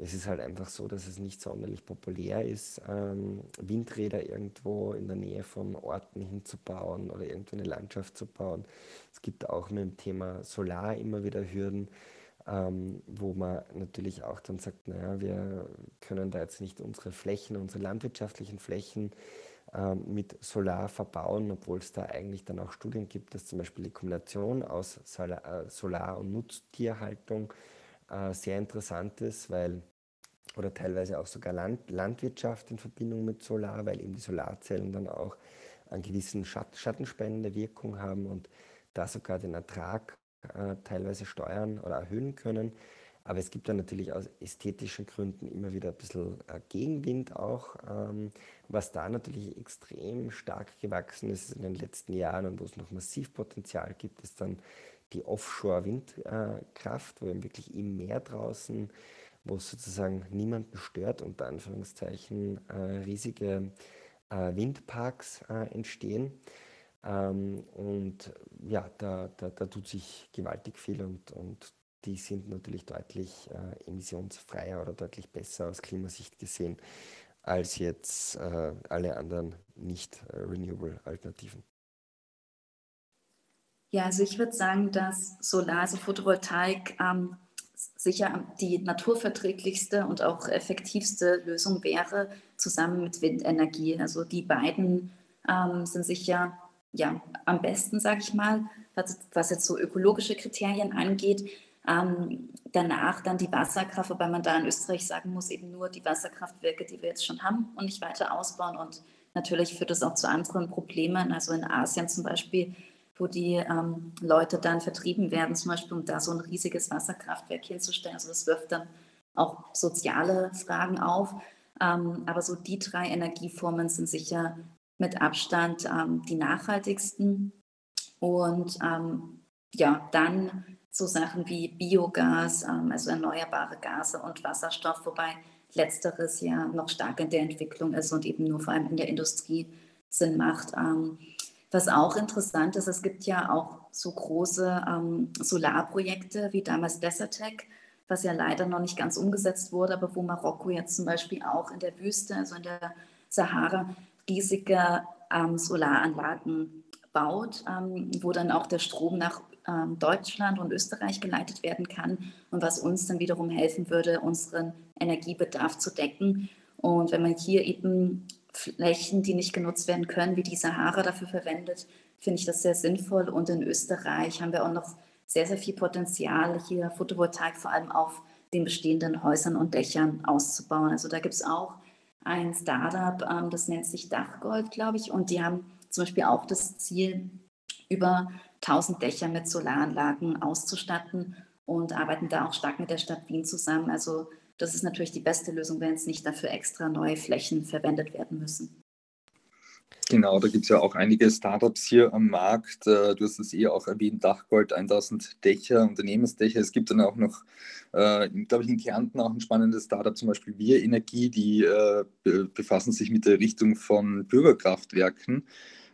Speaker 1: Es ist halt einfach so, dass es nicht sonderlich populär ist, ähm, Windräder irgendwo in der Nähe von Orten hinzubauen oder irgendwo eine Landschaft zu bauen. Es gibt auch mit dem Thema Solar immer wieder Hürden, ähm, wo man natürlich auch dann sagt, naja, wir können da jetzt nicht unsere Flächen, unsere landwirtschaftlichen Flächen ähm, mit Solar verbauen, obwohl es da eigentlich dann auch Studien gibt, dass zum Beispiel die Kombination aus Solar, äh, Solar und Nutztierhaltung äh, sehr interessant ist, weil oder teilweise auch sogar Land, Landwirtschaft in Verbindung mit Solar, weil eben die Solarzellen dann auch einen gewissen Schatt, schattenspendende Wirkung haben und da sogar den Ertrag äh, teilweise steuern oder erhöhen können. Aber es gibt dann natürlich aus ästhetischen Gründen immer wieder ein bisschen äh, Gegenwind auch, ähm, was da natürlich extrem stark gewachsen ist in den letzten Jahren und wo es noch massiv Potenzial gibt, ist dann die Offshore-Windkraft, wo eben wirklich im Meer draußen, wo es sozusagen niemanden stört, unter Anführungszeichen, äh, riesige äh, Windparks äh, entstehen. Ähm, und ja, da, da, da, tut sich gewaltig viel und, und die sind natürlich deutlich äh, emissionsfreier oder deutlich besser aus Klimasicht gesehen als jetzt äh, alle anderen nicht äh, renewable Alternativen.
Speaker 3: Ja, also ich würde sagen, dass Solar, also Photovoltaik, ähm, sicher die naturverträglichste und auch effektivste Lösung wäre, zusammen mit Windenergie. Also die beiden ähm, sind sicher ja, am besten, sage ich mal, was, was, jetzt so ökologische Kriterien angeht. Ähm, danach dann die Wasserkraft, wobei man da in Österreich sagen muss, eben nur die Wasserkraftwerke, die wir jetzt schon haben und nicht weiter ausbauen. Und natürlich führt das auch zu anderen Problemen. Also in Asien zum Beispiel wo die ähm, Leute dann vertrieben werden, zum Beispiel um da so ein riesiges Wasserkraftwerk hinzustellen. Also das wirft dann auch soziale Fragen auf. Ähm, aber so die drei Energieformen sind sicher mit Abstand ähm, die nachhaltigsten. Und ähm, ja, dann so Sachen wie Biogas, ähm, also erneuerbare Gase und Wasserstoff, wobei letzteres ja noch stark in der Entwicklung ist und eben nur vor allem in der Industrie Sinn macht. Was auch interessant ist, es gibt ja auch so große ähm, Solarprojekte wie damals Desertec, was ja leider noch nicht ganz umgesetzt wurde, aber wo Marokko jetzt zum Beispiel auch in der Wüste, also in der Sahara, riesige ähm, Solaranlagen baut, ähm, wo dann auch der Strom nach ähm, Deutschland und Österreich geleitet werden kann und was uns dann wiederum helfen würde, unseren Energiebedarf zu decken. Und wenn man hier eben Flächen, die nicht genutzt werden können, wie die Sahara dafür verwendet, finde ich das sehr sinnvoll. Und in Österreich haben wir auch noch sehr, sehr viel Potenzial, hier Photovoltaik vor allem auf den bestehenden Häusern und Dächern auszubauen. Also da gibt es auch ein Startup, ähm, das nennt sich Dachgold, glaube ich, und die haben zum Beispiel auch das Ziel, über 1000 Dächer mit Solaranlagen auszustatten und arbeiten da auch stark mit der Stadt Wien zusammen. Also das ist natürlich die beste Lösung, wenn es nicht dafür extra neue Flächen verwendet werden müssen.
Speaker 2: Genau, da gibt es ja auch einige Startups hier am Markt. Äh, du hast es eh auch erwähnt, Dachgold, 1000 Dächer, Unternehmensdächer. Es gibt dann auch noch, äh, glaube ich, in Kärnten auch ein spannendes Startup, zum Beispiel Wir Energie, die äh, befassen sich mit der Richtung von Bürgerkraftwerken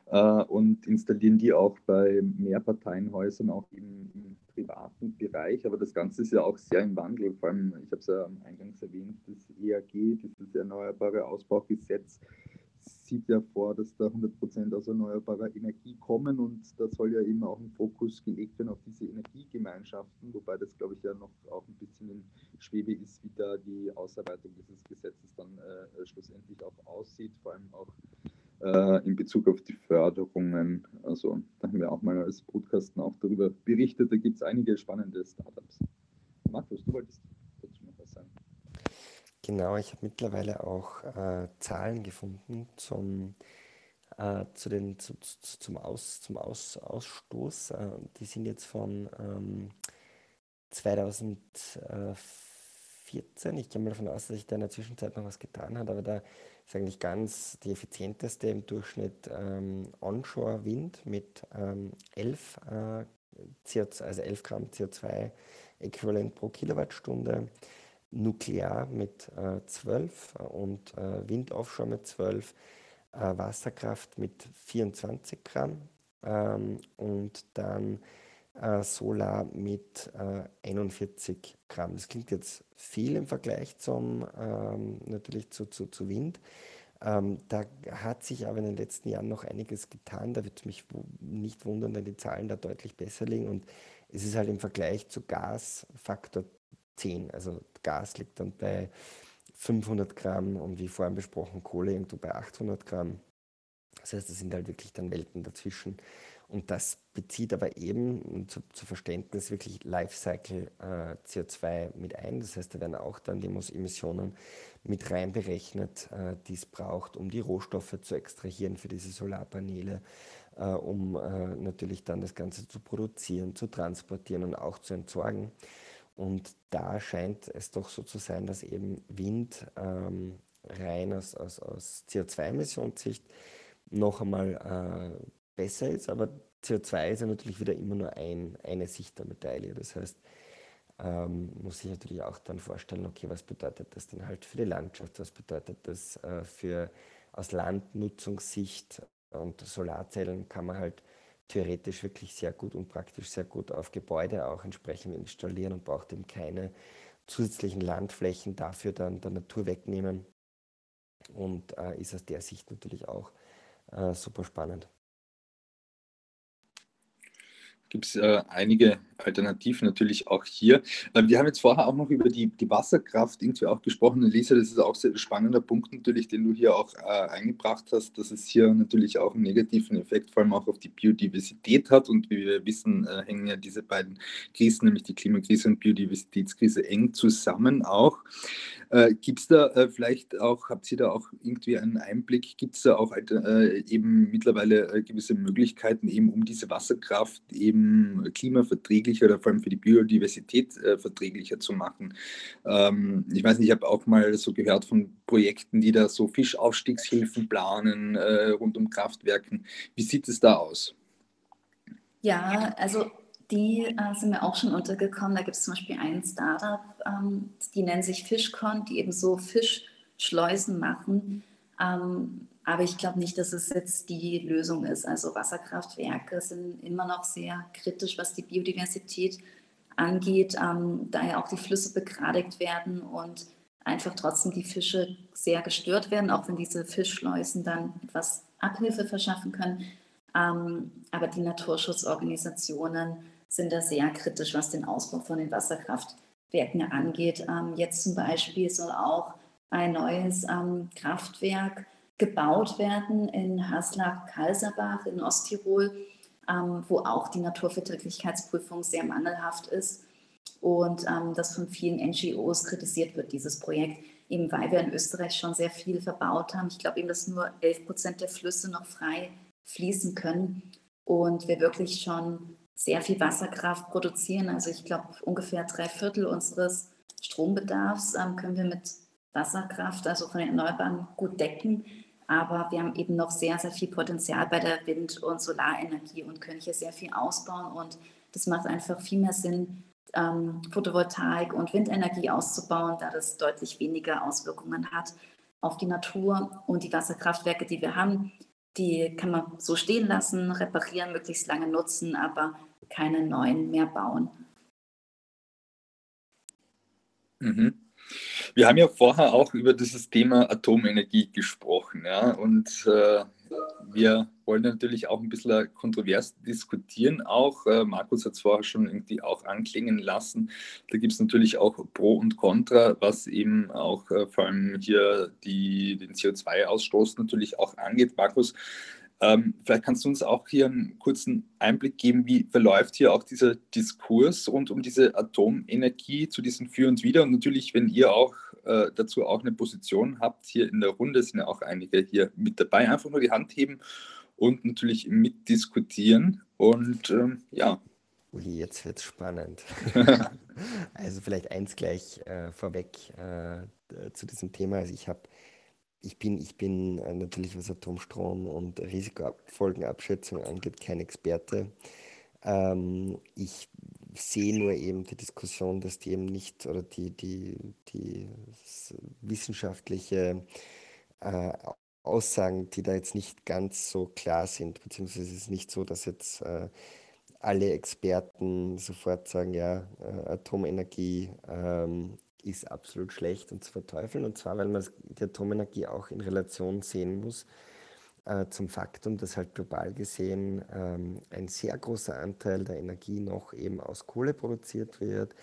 Speaker 2: und installieren die auch bei Mehrparteienhäusern, auch im, im, privaten Bereich. Aber das Ganze ist ja auch sehr im Wandel. Vor allem, ich habe es ja eingangs erwähnt, das EAG, dieses Erneuerbare Ausbaugesetz, sieht ja vor, dass da 100% aus erneuerbarer Energie kommen und da soll ja eben auch ein Fokus gelegt werden auf diese Energiegemeinschaften, wobei das, glaube ich, ja noch auch ein bisschen in Schwebe ist, wie da die Ausarbeitung dieses Gesetzes dann äh, schlussendlich auch aussieht, vor allem auch äh, in Bezug auf die Förderungen. Also da haben wir auch mal als Podcasten auch darüber berichtet. Da gibt es einige spannende Startups. Markus, du wolltest dazu noch
Speaker 1: genau, ich habe mittlerweile auch äh, Zahlen gefunden zum, äh, zu den, zu, zu, zum, Aus, zum Aus, Ausstoß. Äh, die sind jetzt von ähm, 2014. Ich gehe mal davon aus, dass sich da in der Zwischenzeit noch was getan hat, aber da ist eigentlich ganz die effizienteste im Durchschnitt ähm, Onshore-Wind mit ähm, 11, äh, CO2, also 11 Gramm CO2-Äquivalent pro Kilowattstunde. Nuklear mit äh, 12 und äh, Wind offshore mit 12, äh, Wasserkraft mit 24 Gramm ähm, und dann äh, Solar mit 41 äh, Gramm. Das klingt jetzt viel im Vergleich zum, ähm, natürlich zu, zu, zu Wind. Ähm, da hat sich aber in den letzten Jahren noch einiges getan. Da wird es mich nicht wundern, wenn die Zahlen da deutlich besser liegen. Und es ist halt im Vergleich zu Gas Faktor 10. Also Gas liegt dann bei 500 Gramm und wie vorhin besprochen, Kohle irgendwo bei 800 Gramm. Das heißt, es sind halt wirklich dann Welten dazwischen. Und das bezieht aber eben zu, zu Verständnis wirklich Lifecycle äh, CO2 mit ein. Das heißt, da werden auch dann die Emissionen mit reinberechnet, äh, die es braucht, um die Rohstoffe zu extrahieren für diese Solarpaneele, äh, um äh, natürlich dann das Ganze zu produzieren, zu transportieren und auch zu entsorgen. Und da scheint es doch so zu sein, dass eben Wind ähm, rein aus, aus, aus CO2-Emissionssicht noch einmal äh, besser ist, aber CO2 ist ja natürlich wieder immer nur ein, eine Sicht der Medaille. Das heißt, ähm, muss ich natürlich auch dann vorstellen, okay, was bedeutet das denn halt für die Landschaft, was bedeutet das äh, für aus Landnutzungssicht? Und Solarzellen kann man halt theoretisch wirklich sehr gut und praktisch sehr gut auf Gebäude auch entsprechend installieren und braucht eben keine zusätzlichen Landflächen dafür dann der Natur wegnehmen. Und äh, ist aus der Sicht natürlich auch äh, super spannend
Speaker 2: gibt es äh, einige Alternativen natürlich auch hier. Äh, wir haben jetzt vorher auch noch über die, die Wasserkraft irgendwie auch gesprochen. Lisa, das ist auch ein spannender Punkt natürlich, den du hier auch äh, eingebracht hast, dass es hier natürlich auch einen negativen Effekt vor allem auch auf die Biodiversität hat. Und wie wir wissen, äh, hängen ja diese beiden Krisen, nämlich die Klimakrise und Biodiversitätskrise, eng zusammen auch. Äh, gibt es da äh, vielleicht auch, habt ihr da auch irgendwie einen Einblick, gibt es da auch äh, eben mittlerweile äh, gewisse Möglichkeiten, eben um diese Wasserkraft eben klimaverträglicher oder vor allem für die Biodiversität äh, verträglicher zu machen? Ähm, ich weiß nicht, ich habe auch mal so gehört von Projekten, die da so Fischaufstiegshilfen planen äh, rund um Kraftwerken. Wie sieht es da aus?
Speaker 3: Ja, also die äh, sind mir auch schon untergekommen. Da gibt es zum Beispiel ein Startup, ähm, die nennen sich Fishcon, die eben so Fischschleusen machen. Ähm, aber ich glaube nicht, dass es jetzt die Lösung ist. Also Wasserkraftwerke sind immer noch sehr kritisch, was die Biodiversität angeht, ähm, da ja auch die Flüsse begradigt werden und einfach trotzdem die Fische sehr gestört werden, auch wenn diese Fischschleusen dann etwas Abhilfe verschaffen können. Ähm, aber die Naturschutzorganisationen sind da sehr kritisch, was den Ausbau von den Wasserkraftwerken angeht. Ähm, jetzt zum Beispiel soll auch ein neues ähm, Kraftwerk gebaut werden in Haslach-Kalserbach in Osttirol, ähm, wo auch die Naturverträglichkeitsprüfung sehr mangelhaft ist und ähm, das von vielen NGOs kritisiert wird, dieses Projekt, eben weil wir in Österreich schon sehr viel verbaut haben. Ich glaube eben, dass nur 11 Prozent der Flüsse noch frei fließen können und wir wirklich schon sehr viel Wasserkraft produzieren. Also ich glaube, ungefähr drei Viertel unseres Strombedarfs ähm, können wir mit Wasserkraft, also von den Erneuerbaren, gut decken. Aber wir haben eben noch sehr, sehr viel Potenzial bei der Wind- und Solarenergie und können hier sehr viel ausbauen. Und das macht einfach viel mehr Sinn, ähm, Photovoltaik und Windenergie auszubauen, da das deutlich weniger Auswirkungen hat auf die Natur. Und die Wasserkraftwerke, die wir haben, die kann man so stehen lassen, reparieren, möglichst lange nutzen, aber keine neuen mehr bauen.
Speaker 2: Mhm. Wir haben ja vorher auch über dieses Thema Atomenergie gesprochen, ja, und äh, wir wollen natürlich auch ein bisschen kontrovers diskutieren. Auch äh, Markus hat es vorher schon irgendwie auch anklingen lassen. Da gibt es natürlich auch Pro und Contra, was eben auch äh, vor allem hier die, den CO2-Ausstoß natürlich auch angeht. Markus, ähm, vielleicht kannst du uns auch hier einen kurzen Einblick geben, wie verläuft hier auch dieser Diskurs rund um diese Atomenergie zu diesen Für und Wider. Und natürlich, wenn ihr auch äh, dazu auch eine Position habt. Hier in der Runde sind ja auch einige hier mit dabei. Einfach nur die Hand heben und natürlich mitdiskutieren. Und ähm, ja.
Speaker 1: Ui, jetzt wird es spannend. also vielleicht eins gleich äh, vorweg äh, zu diesem Thema. Also ich habe ich bin, ich bin äh, natürlich, was Atomstrom und Risikofolgenabschätzung angeht, kein Experte. Ähm, ich sehe nur eben die Diskussion, dass die eben nicht oder die, die, die wissenschaftliche äh, Aussagen, die da jetzt nicht ganz so klar sind, beziehungsweise es ist nicht so, dass jetzt äh, alle Experten sofort sagen, ja, äh, Atomenergie ähm, ist absolut schlecht und zu verteufeln. Und zwar, weil man die Atomenergie auch in Relation sehen muss äh, zum Faktum, dass halt global gesehen ähm, ein sehr großer Anteil der Energie noch eben aus Kohle produziert wird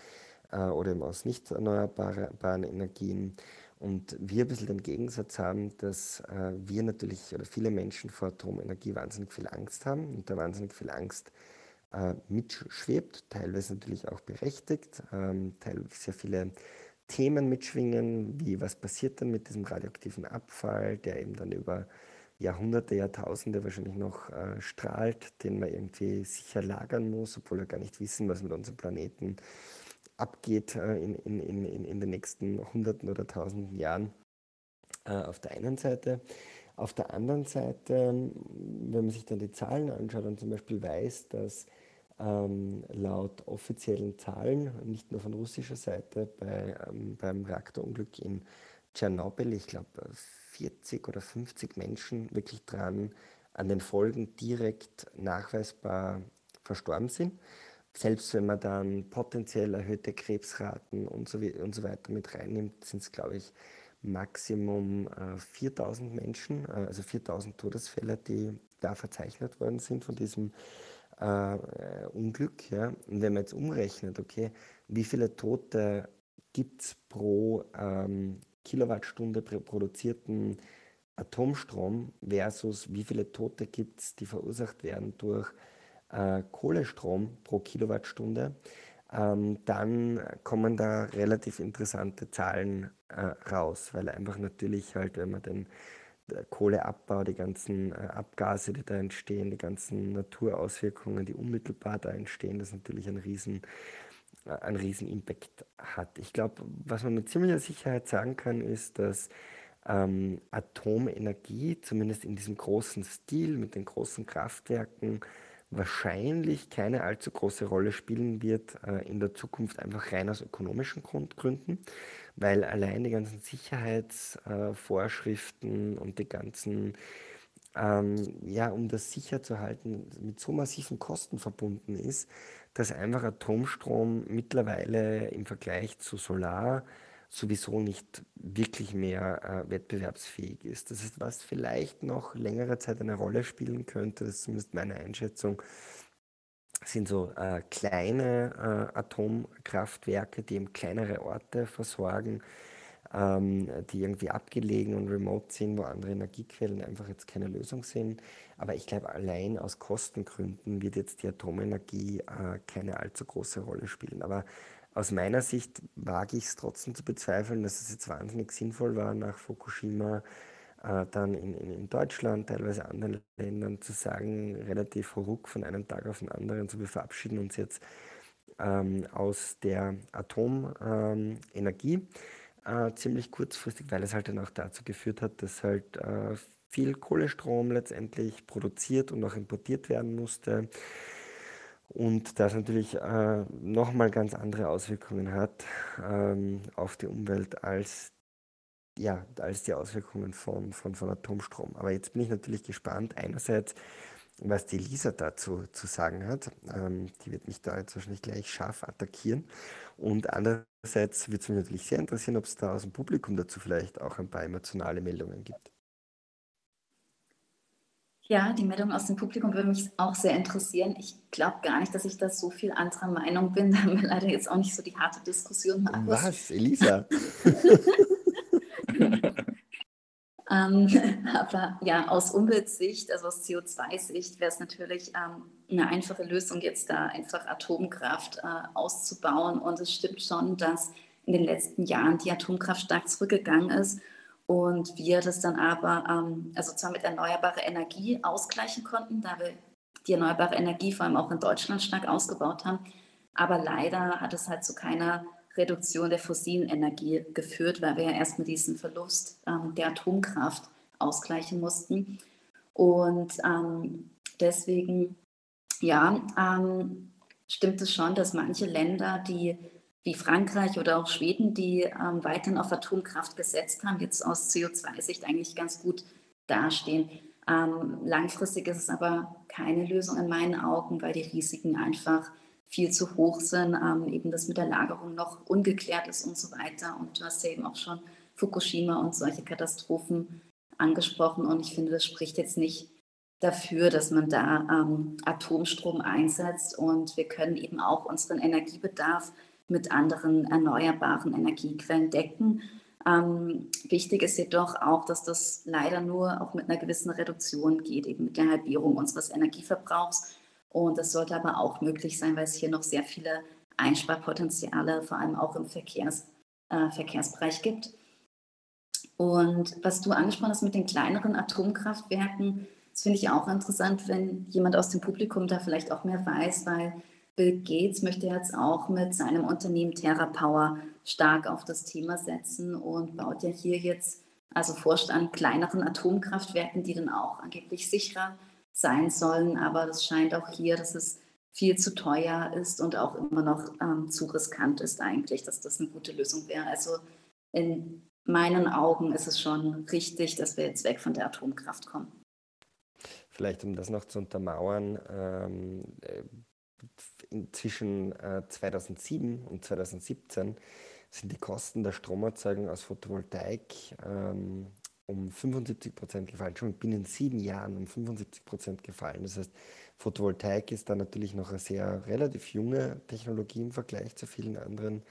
Speaker 1: äh, oder eben aus nicht erneuerbaren Energien. Und wir ein bisschen den Gegensatz haben, dass äh, wir natürlich oder viele Menschen vor Atomenergie wahnsinnig viel Angst haben und da wahnsinnig viel Angst äh, mitschwebt, teilweise natürlich auch berechtigt, ähm, teilweise sehr viele Themen mitschwingen, wie was passiert dann mit diesem radioaktiven Abfall, der eben dann über Jahrhunderte, Jahrtausende wahrscheinlich noch äh, strahlt, den man irgendwie sicher lagern muss, obwohl wir gar nicht wissen, was mit unserem Planeten abgeht äh, in, in, in, in den nächsten Hunderten oder Tausenden Jahren. Äh, auf der einen Seite. Auf der anderen Seite, wenn man sich dann die Zahlen anschaut und zum Beispiel weiß, dass ähm, laut offiziellen Zahlen, nicht nur von russischer Seite, bei, ähm, beim Reaktorunglück in Tschernobyl, ich glaube 40 oder 50 Menschen wirklich dran an den Folgen direkt nachweisbar verstorben sind. Selbst wenn man dann potenziell erhöhte Krebsraten und so, und so weiter mit reinnimmt, sind es, glaube ich, Maximum äh, 4000 Menschen, äh, also 4000 Todesfälle, die da verzeichnet worden sind von diesem äh, Unglück. Ja? Und wenn man jetzt umrechnet, okay, wie viele Tote gibt es pro ähm, Kilowattstunde produzierten Atomstrom versus wie viele Tote gibt es, die verursacht werden durch äh, Kohlestrom pro Kilowattstunde, ähm, dann kommen da relativ interessante Zahlen äh, raus, weil einfach natürlich halt, wenn man den Kohleabbau, die ganzen äh, Abgase, die da entstehen, die ganzen Naturauswirkungen, die unmittelbar da entstehen, das natürlich ein riesen, äh, ein riesen Impact hat. Ich glaube, was man mit ziemlicher Sicherheit sagen kann, ist, dass ähm, Atomenergie, zumindest in diesem großen Stil mit den großen Kraftwerken, wahrscheinlich keine allzu große Rolle spielen wird äh, in der Zukunft, einfach rein aus ökonomischen Grund, Gründen, weil allein die ganzen Sicherheitsvorschriften äh, und die ganzen, ähm, ja, um das sicher zu halten, mit so massiven Kosten verbunden ist, dass einfach Atomstrom mittlerweile im Vergleich zu Solar sowieso nicht wirklich mehr äh, wettbewerbsfähig ist. Das ist, was vielleicht noch längere Zeit eine Rolle spielen könnte, das ist zumindest meine Einschätzung, sind so äh, kleine äh, Atomkraftwerke, die eben kleinere Orte versorgen, ähm, die irgendwie abgelegen und remote sind, wo andere Energiequellen einfach jetzt keine Lösung sind. Aber ich glaube, allein aus Kostengründen wird jetzt die Atomenergie äh, keine allzu große Rolle spielen. Aber aus meiner Sicht wage ich es trotzdem zu bezweifeln, dass es jetzt wahnsinnig sinnvoll war, nach Fukushima äh, dann in, in, in, Deutschland, teilweise anderen Ländern zu sagen, relativ ruck von einem Tag auf den anderen, so wir verabschieden uns jetzt ähm, aus der Atomenergie äh, ziemlich kurzfristig, weil es halt dann auch dazu geführt hat, dass halt äh, viel Kohlestrom letztendlich produziert und auch importiert werden musste. Und das natürlich äh, nochmal ganz andere Auswirkungen hat ähm, auf die Umwelt als, ja, als die Auswirkungen von, von, von Atomstrom. Aber jetzt bin ich natürlich gespannt, einerseits, was die Lisa dazu zu sagen hat. Ähm, die wird mich da jetzt wahrscheinlich gleich scharf attackieren. Und andererseits würde es mich natürlich sehr interessieren, ob es da aus dem Publikum dazu vielleicht auch ein paar emotionale Meldungen gibt.
Speaker 3: Ja, die Meldung aus dem Publikum würde mich auch sehr interessieren. Ich glaube gar nicht, dass ich da so viel anderer Meinung bin. Da haben wir leider jetzt auch nicht so die harte Diskussion.
Speaker 1: Markus. Was, Elisa?
Speaker 3: ähm, aber ja, aus Umweltsicht, also aus CO2-Sicht, wäre es natürlich ähm, eine einfache Lösung, jetzt da einfach Atomkraft äh, auszubauen. Und es stimmt schon, dass in den letzten Jahren die Atomkraft stark zurückgegangen ist und wir das dann aber, ähm, also zwar mit erneuerbarer Energie ausgleichen konnten, da wir die erneuerbare Energie vor allem auch in Deutschland stark ausgebaut haben, aber leider hat es halt zu keiner Reduktion der fossilen Energie geführt, weil wir ja erstmal diesen Verlust ähm, der Atomkraft ausgleichen mussten. Und ähm, deswegen, ja, ähm, stimmt es schon, dass manche Länder, die wie Frankreich oder auch Schweden, die ähm, weiterhin auf Atomkraft gesetzt haben, jetzt aus CO2-Sicht eigentlich ganz gut dastehen. Ähm, langfristig ist es aber keine Lösung in meinen Augen, weil die Risiken einfach viel zu hoch sind, ähm, eben das mit der Lagerung noch ungeklärt ist und so weiter. Und du hast ja eben auch schon Fukushima und solche Katastrophen angesprochen. Und ich finde, das spricht jetzt nicht dafür, dass man da ähm, Atomstrom einsetzt. Und wir können eben auch unseren Energiebedarf mit anderen erneuerbaren Energiequellen decken. Ähm, wichtig ist jedoch auch, dass das leider nur auch mit einer gewissen Reduktion geht, eben mit der Halbierung unseres Energieverbrauchs und das sollte aber auch möglich sein, weil es hier noch sehr viele Einsparpotenziale, vor allem auch im Verkehrs, äh, Verkehrsbereich gibt. Und was du angesprochen hast mit den kleineren Atomkraftwerken, das finde ich auch interessant, wenn jemand aus dem Publikum da vielleicht auch mehr weiß, weil Bill Gates möchte jetzt auch mit seinem Unternehmen TerraPower stark auf das Thema setzen und baut ja hier jetzt, also forscht an kleineren Atomkraftwerken, die dann auch angeblich sicherer sein sollen. Aber das scheint auch hier, dass es viel zu teuer ist und auch immer noch ähm, zu riskant ist eigentlich, dass das eine gute Lösung wäre. Also in meinen Augen ist es schon richtig, dass wir jetzt weg von der Atomkraft kommen.
Speaker 1: Vielleicht um das noch zu untermauern, ähm, äh, zwischen äh, 2007 und 2017 sind die Kosten der Stromerzeugung aus Photovoltaik ähm, um 75 Prozent gefallen, schon binnen sieben Jahren um 75 Prozent gefallen. Das heißt, Photovoltaik ist da natürlich noch eine sehr relativ junge Technologie im Vergleich zu vielen anderen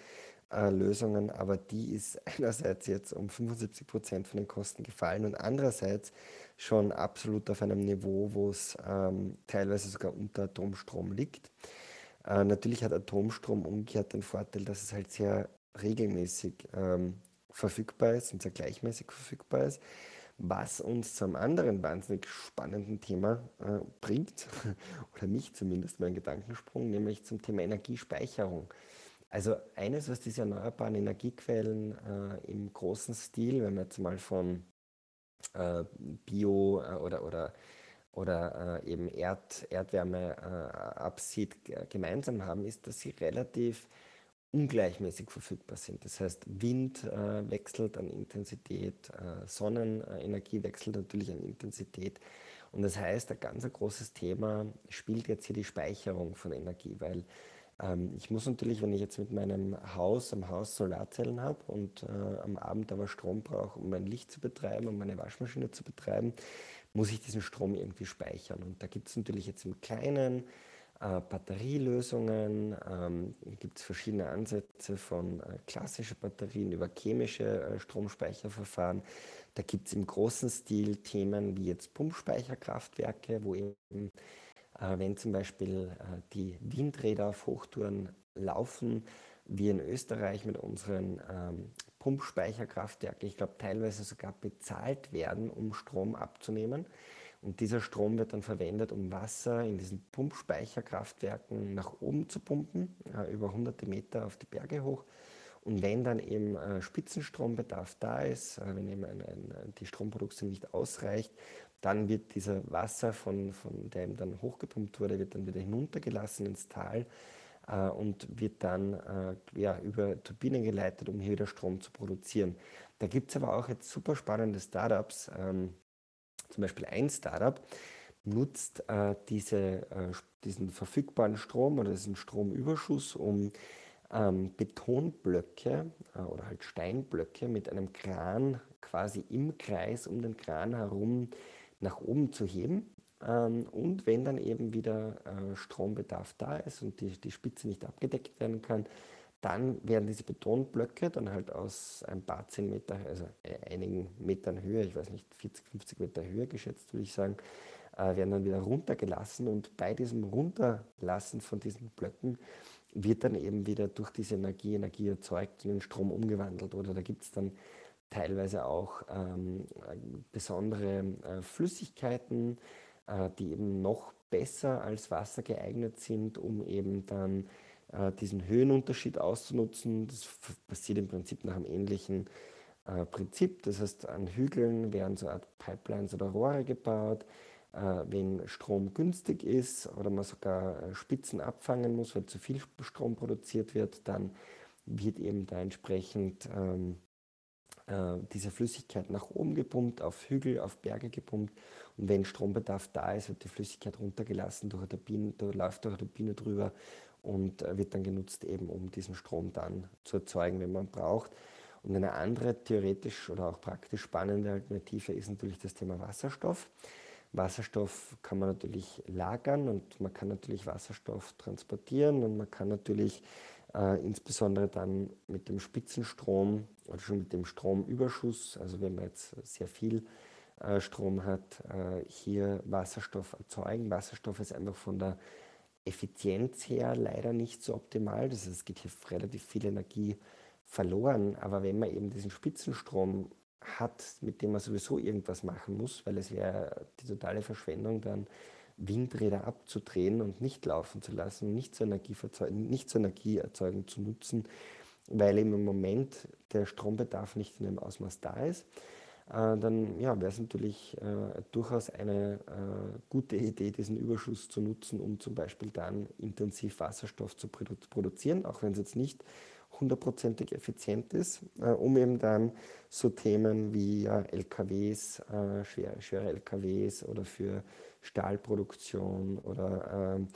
Speaker 1: äh, Lösungen, aber die ist einerseits jetzt um 75 Prozent von den Kosten gefallen und andererseits schon absolut auf einem Niveau, wo es ähm, teilweise sogar unter Atomstrom liegt. Äh, natürlich hat Atomstrom umgekehrt den Vorteil, dass es halt sehr regelmäßig ähm, verfügbar ist und sehr gleichmäßig verfügbar ist. Was uns zu einem anderen wahnsinnig spannenden Thema äh, bringt, oder mich zumindest, mein Gedankensprung, nämlich zum Thema Energiespeicherung. Also eines, was diese erneuerbaren Energiequellen äh, im großen Stil, wenn man jetzt mal von äh, Bio äh, oder, oder, oder äh, eben Erd, Erdwärme äh, absieht, gemeinsam haben, ist, dass sie relativ ungleichmäßig verfügbar sind. Das heißt, Wind äh, wechselt an Intensität, äh, Sonnenenergie wechselt natürlich an Intensität. Und das heißt, ein ganz großes Thema spielt jetzt hier die Speicherung von Energie, weil ähm, ich muss natürlich, wenn ich jetzt mit meinem Haus am Haus Solarzellen habe und äh, am Abend aber Strom brauche, um mein Licht zu betreiben, um meine Waschmaschine zu betreiben, muss ich diesen Strom irgendwie speichern. Und da gibt es natürlich jetzt im Kleinen äh, Batterielösungen, ähm, gibt es verschiedene Ansätze von äh, klassischen Batterien über chemische äh, Stromspeicherverfahren. Da gibt es im großen Stil Themen wie jetzt Pumpspeicherkraftwerke, wo eben, äh, wenn zum Beispiel äh, die Windräder auf Hochtouren laufen, wir in Österreich mit unseren ähm, Pumpspeicherkraftwerken, ich glaube teilweise sogar bezahlt werden, um Strom abzunehmen. Und dieser Strom wird dann verwendet, um Wasser in diesen Pumpspeicherkraftwerken nach oben zu pumpen, äh, über hunderte Meter auf die Berge hoch. Und wenn dann eben äh, Spitzenstrombedarf da ist, äh, wenn eben ein, ein, die Stromproduktion nicht ausreicht, dann wird dieser Wasser, von, von der dann hochgepumpt wurde, wird dann wieder hinuntergelassen ins Tal äh, und wird dann äh, ja, über Turbinen geleitet, um hier wieder Strom zu produzieren. Da gibt es aber auch jetzt super spannende Startups, ähm, zum Beispiel ein Startup nutzt äh, diese, äh, diesen verfügbaren Strom oder diesen Stromüberschuss, um ähm, Betonblöcke äh, oder halt Steinblöcke mit einem Kran quasi im Kreis um den Kran herum nach oben zu heben. Ähm, und wenn dann eben wieder äh, Strombedarf da ist und die, die Spitze nicht abgedeckt werden kann, dann werden diese Betonblöcke dann halt aus ein paar zehn Meter, also einigen Metern Höhe, ich weiß nicht, 40, 50 Meter Höhe geschätzt, würde ich sagen, äh, werden dann wieder runtergelassen und bei diesem Runterlassen von diesen Blöcken wird dann eben wieder durch diese Energie Energie erzeugt und in Strom umgewandelt. Oder da gibt es dann teilweise auch ähm, besondere äh, Flüssigkeiten, äh, die eben noch besser als Wasser geeignet sind, um eben dann äh, diesen Höhenunterschied auszunutzen. Das passiert im Prinzip nach einem ähnlichen äh, Prinzip. Das heißt, an Hügeln werden so Art Pipelines oder Rohre gebaut. Äh, wenn Strom günstig ist oder man sogar äh, Spitzen abfangen muss, weil zu viel Strom produziert wird, dann wird eben da entsprechend ähm, äh, diese Flüssigkeit nach oben gepumpt, auf Hügel, auf Berge gepumpt. Und wenn Strombedarf da ist, wird die Flüssigkeit runtergelassen, durch eine Turbine, läuft durch eine Turbine drüber und äh, wird dann genutzt, eben um diesen Strom dann zu erzeugen, wenn man braucht. Und eine andere theoretisch oder auch praktisch spannende Alternative ist natürlich das Thema Wasserstoff. Wasserstoff kann man natürlich lagern und man kann natürlich Wasserstoff transportieren und man kann natürlich äh, insbesondere dann mit dem Spitzenstrom oder schon mit dem Stromüberschuss, also wenn man jetzt sehr viel äh, Strom hat, äh, hier Wasserstoff erzeugen. Wasserstoff ist einfach von der Effizienz her leider nicht so optimal. Das heißt, es geht hier relativ viel Energie verloren. Aber wenn man eben diesen Spitzenstrom hat, mit dem man sowieso irgendwas machen muss, weil es wäre die totale Verschwendung, dann Windräder abzudrehen und nicht laufen zu lassen, nicht zur, nicht zur Energieerzeugung zu nutzen, weil eben im Moment der Strombedarf nicht in dem Ausmaß da ist. Äh, dann ja, wäre es natürlich äh, durchaus eine äh, gute Idee, diesen Überschuss zu nutzen, um zum Beispiel dann intensiv Wasserstoff zu produ produzieren, auch wenn es jetzt nicht hundertprozentig effizient ist, äh, um eben dann so Themen wie LKWs, äh, schwere, schwere LKWs oder für Stahlproduktion oder ähm,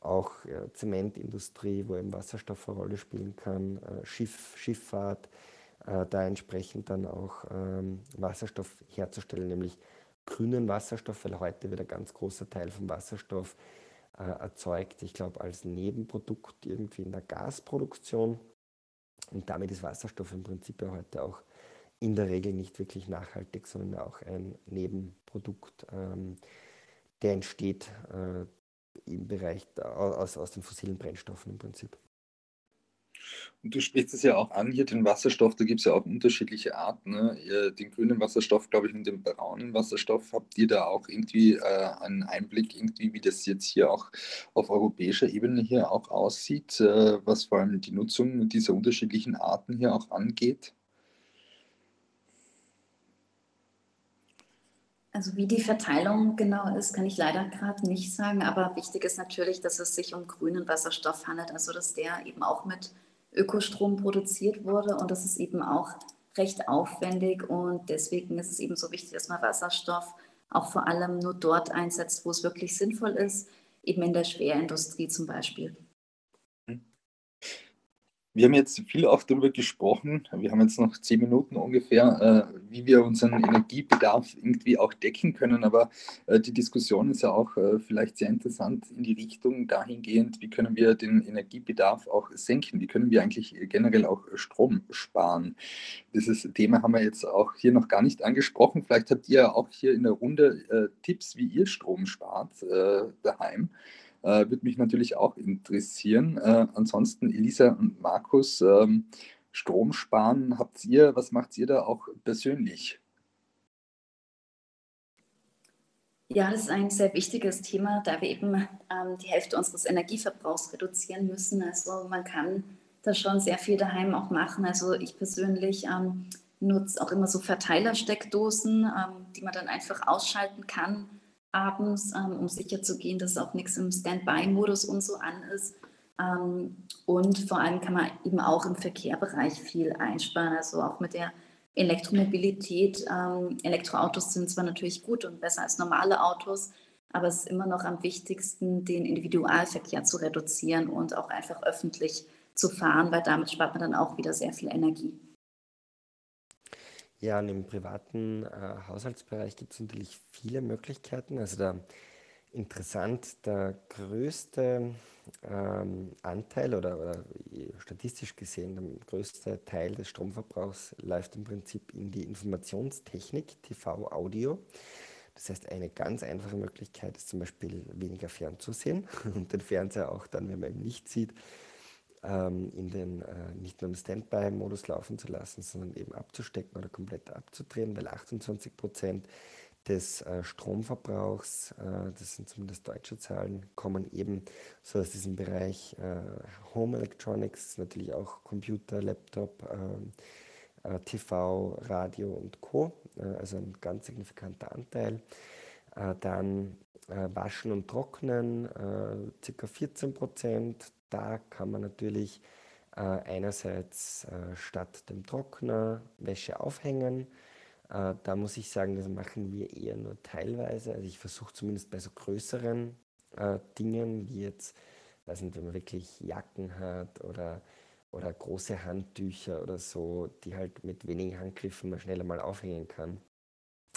Speaker 1: auch Zementindustrie, wo eben Wasserstoff eine Rolle spielen kann, äh, Schiff, Schifffahrt, äh, da entsprechend dann auch ähm, Wasserstoff herzustellen, nämlich grünen Wasserstoff, weil heute wird ein ganz großer Teil vom Wasserstoff äh, erzeugt, ich glaube, als Nebenprodukt irgendwie in der Gasproduktion. Und damit ist Wasserstoff im Prinzip ja heute auch in der Regel nicht wirklich nachhaltig, sondern auch ein Nebenprodukt, ähm, der entsteht äh, im Bereich aus, aus den fossilen Brennstoffen im Prinzip.
Speaker 2: Und du sprichst es ja auch an, hier den Wasserstoff, da gibt es ja auch unterschiedliche Arten. Ne? Den grünen Wasserstoff, glaube ich, und den braunen Wasserstoff. Habt ihr da auch irgendwie äh, einen Einblick, irgendwie, wie das jetzt hier auch auf europäischer Ebene hier auch aussieht, äh, was vor allem die Nutzung dieser unterschiedlichen Arten hier auch angeht?
Speaker 3: Also wie die Verteilung genau ist, kann ich leider gerade nicht sagen, aber wichtig ist natürlich, dass es sich um grünen Wasserstoff handelt, also dass der eben auch mit Ökostrom produziert wurde und das ist eben auch recht aufwendig und deswegen ist es eben so wichtig, dass man Wasserstoff auch vor allem nur dort einsetzt, wo es wirklich sinnvoll ist, eben in der Schwerindustrie zum Beispiel.
Speaker 2: Wir haben jetzt viel auch darüber gesprochen, wir haben jetzt noch zehn Minuten ungefähr, äh, wie wir unseren Energiebedarf irgendwie auch decken können. Aber äh, die Diskussion ist ja auch äh, vielleicht sehr interessant in die Richtung dahingehend, wie können wir den Energiebedarf auch senken? Wie können wir eigentlich generell auch Strom sparen? Dieses Thema haben wir jetzt auch hier noch gar nicht angesprochen. Vielleicht habt ihr auch hier in der Runde Tipps, wie ihr Strom spart daheim. Äh, Würde mich natürlich auch interessieren. Äh, ansonsten, Elisa und Markus, ähm, Strom sparen, habt ihr, was macht ihr da auch persönlich?
Speaker 3: Ja, das ist ein sehr wichtiges Thema, da wir eben ähm, die Hälfte unseres Energieverbrauchs reduzieren müssen. Also man kann da schon sehr viel daheim auch machen. Also ich persönlich ähm, nutze auch immer so Verteilersteckdosen, ähm, die man dann einfach ausschalten kann abends, ähm, um sicher zu gehen, dass auch nichts im Standby-Modus und so an ist. Ähm, und vor allem kann man eben auch im Verkehrbereich viel einsparen, also auch mit der Elektromobilität. Ähm, Elektroautos sind zwar natürlich gut und besser als normale Autos, aber es ist immer noch am wichtigsten, den Individualverkehr zu reduzieren und auch einfach öffentlich zu fahren, weil damit spart man dann auch wieder sehr viel Energie.
Speaker 1: Ja, und im privaten äh, Haushaltsbereich gibt es natürlich viele Möglichkeiten. Also da interessant, der größte ähm, Anteil oder, oder, statistisch gesehen der größte Teil des Stromverbrauchs läuft im Prinzip in die Informationstechnik, TV, Audio. Das heißt, eine ganz einfache Möglichkeit ist zum Beispiel weniger fernzusehen und den Fernseher auch dann, wenn man ihn nicht sieht, ähm, in den äh, nicht nur im Standby-Modus laufen zu lassen, sondern eben abzustecken oder komplett abzudrehen, weil 28 Prozent des äh, Stromverbrauchs, äh, das sind zumindest deutsche Zahlen, kommen eben so aus diesem Bereich äh, Home Electronics, natürlich auch Computer, Laptop, ähm, äh, TV, Radio und Co. Äh, also ein ganz signifikanter Anteil. dann Waschen und Trocknen, ca. 14 Prozent. Da kann man natürlich einerseits statt dem Trockner Wäsche aufhängen äh, da muss ich sagen, das machen wir eher nur teilweise. Also ich versuche zumindest bei so größeren äh, Dingen, wie jetzt, weiß nicht, wenn man wirklich Jacken hat oder, oder große Handtücher oder so, die halt mit wenigen Handgriffen man schneller mal aufhängen kann,